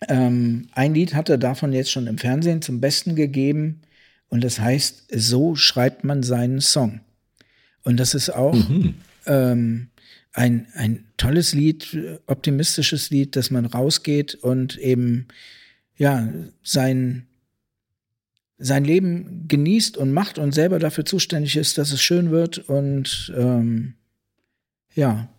ähm, ein Lied hat er davon jetzt schon im Fernsehen zum Besten gegeben. Und das heißt, so schreibt man seinen Song. Und das ist auch ähm, ein, ein tolles Lied, optimistisches Lied, dass man rausgeht und eben ja sein, sein Leben genießt und macht und selber dafür zuständig ist, dass es schön wird. Und ähm, ja,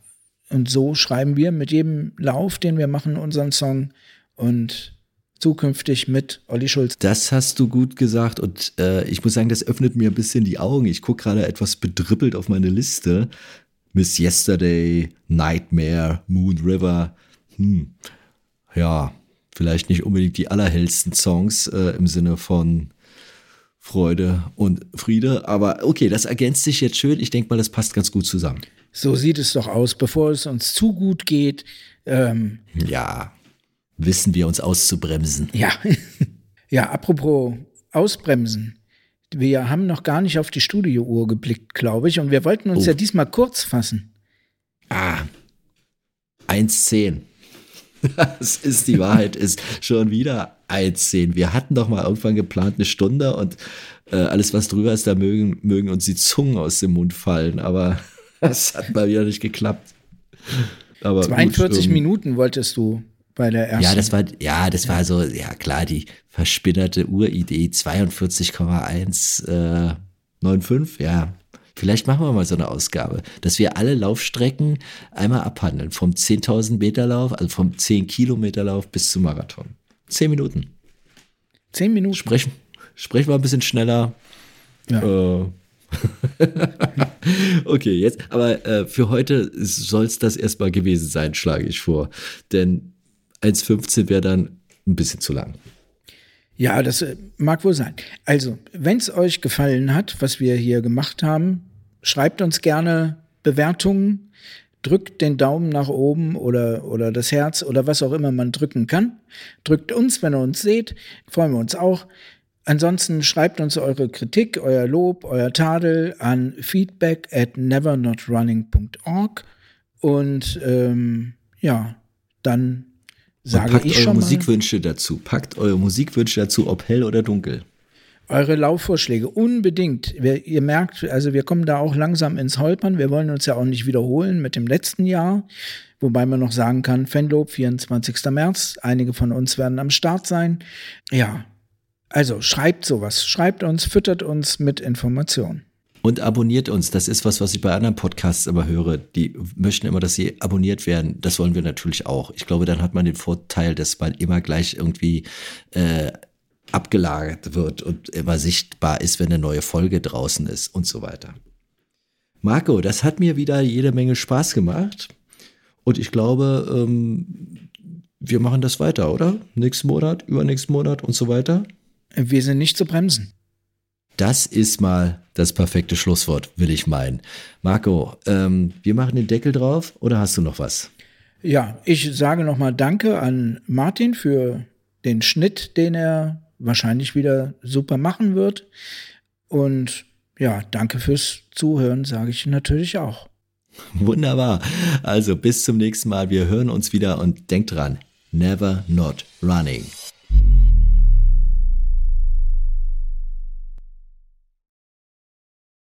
und so schreiben wir mit jedem Lauf, den wir machen, unseren Song und zukünftig mit Olli Schulz. Das hast du gut gesagt und äh, ich muss sagen, das öffnet mir ein bisschen die Augen. Ich gucke gerade etwas bedribbelt auf meine Liste. Miss Yesterday, Nightmare, Moon River. Hm. Ja, vielleicht nicht unbedingt die allerhellsten Songs äh, im Sinne von Freude und Friede, aber okay, das ergänzt sich jetzt schön. Ich denke mal, das passt ganz gut zusammen. So sieht es doch aus, bevor es uns zu gut geht. Ähm, Ja, wissen wir uns auszubremsen. Ja, ja, apropos Ausbremsen. Wir haben noch gar nicht auf die Studiouhr geblickt, glaube ich, und wir wollten uns Oh. ja diesmal kurz fassen. Ah, 1,10. Das ist die Wahrheit, ist schon wieder 1,10. Wir hatten doch mal irgendwann geplant eine Stunde und äh, alles, was drüber ist, da mögen, mögen uns die Zungen aus dem Mund fallen, aber das hat mal wieder nicht geklappt. Aber 42 gut, ähm, Minuten wolltest du bei der ersten. Ja, das war, ja, das war so, ja klar, die verspinnerte Uridee 42,1, äh, 95, ja. Vielleicht machen wir mal so eine Ausgabe, dass wir alle Laufstrecken einmal abhandeln. Vom 10.000 Meter Lauf, also vom 10 Kilometer Lauf bis zum Marathon. Zehn Minuten. Zehn Minuten. Sprechen, sprechen wir ein bisschen schneller. Ja. Äh, okay, jetzt, aber äh, für heute soll es das erstmal gewesen sein, schlage ich vor. Denn 1,15 wäre dann ein bisschen zu lang. Ja, das äh, mag wohl sein. Also, wenn es euch gefallen hat, was wir hier gemacht haben, schreibt uns gerne Bewertungen, drückt den Daumen nach oben oder, oder das Herz oder was auch immer man drücken kann. Drückt uns, wenn ihr uns seht, freuen wir uns auch. Ansonsten schreibt uns eure Kritik, euer Lob, euer Tadel an feedback at nevernotrunning.org und ähm, ja, dann Und sage packt ich eure schon mal. Musikwünsche dazu. Packt eure Musikwünsche dazu, ob hell oder dunkel. eure Laufvorschläge unbedingt. Wir, ihr merkt, also wir kommen da auch langsam ins Holpern. Wir wollen uns ja auch nicht wiederholen mit dem letzten Jahr, wobei man noch sagen kann, Fanlob, 24. März. Einige von uns werden am Start sein. Ja, also schreibt sowas, schreibt uns, füttert uns mit Informationen. Und abonniert uns. Das ist was, was ich bei anderen Podcasts immer höre. Die möchten immer, dass sie abonniert werden. Das wollen wir natürlich auch. Ich glaube, dann hat man den Vorteil, dass man immer gleich irgendwie äh, abgelagert wird und immer sichtbar ist, wenn eine neue Folge draußen ist und so weiter. Marco, das hat mir wieder jede Menge Spaß gemacht. Und ich glaube, ähm, wir machen das weiter, oder? Nächsten Monat, übernächsten Monat und so weiter. Wir sind nicht zu bremsen. Das ist mal das perfekte Schlusswort, will ich meinen. Marco, ähm, wir machen den Deckel drauf oder hast du noch was? Ja, ich sage nochmal Danke an Martin für den Schnitt, den er wahrscheinlich wieder super machen wird. Und ja, danke fürs Zuhören, sage ich natürlich auch. Wunderbar. Also bis zum nächsten Mal. Wir hören uns wieder und denkt dran, never not running.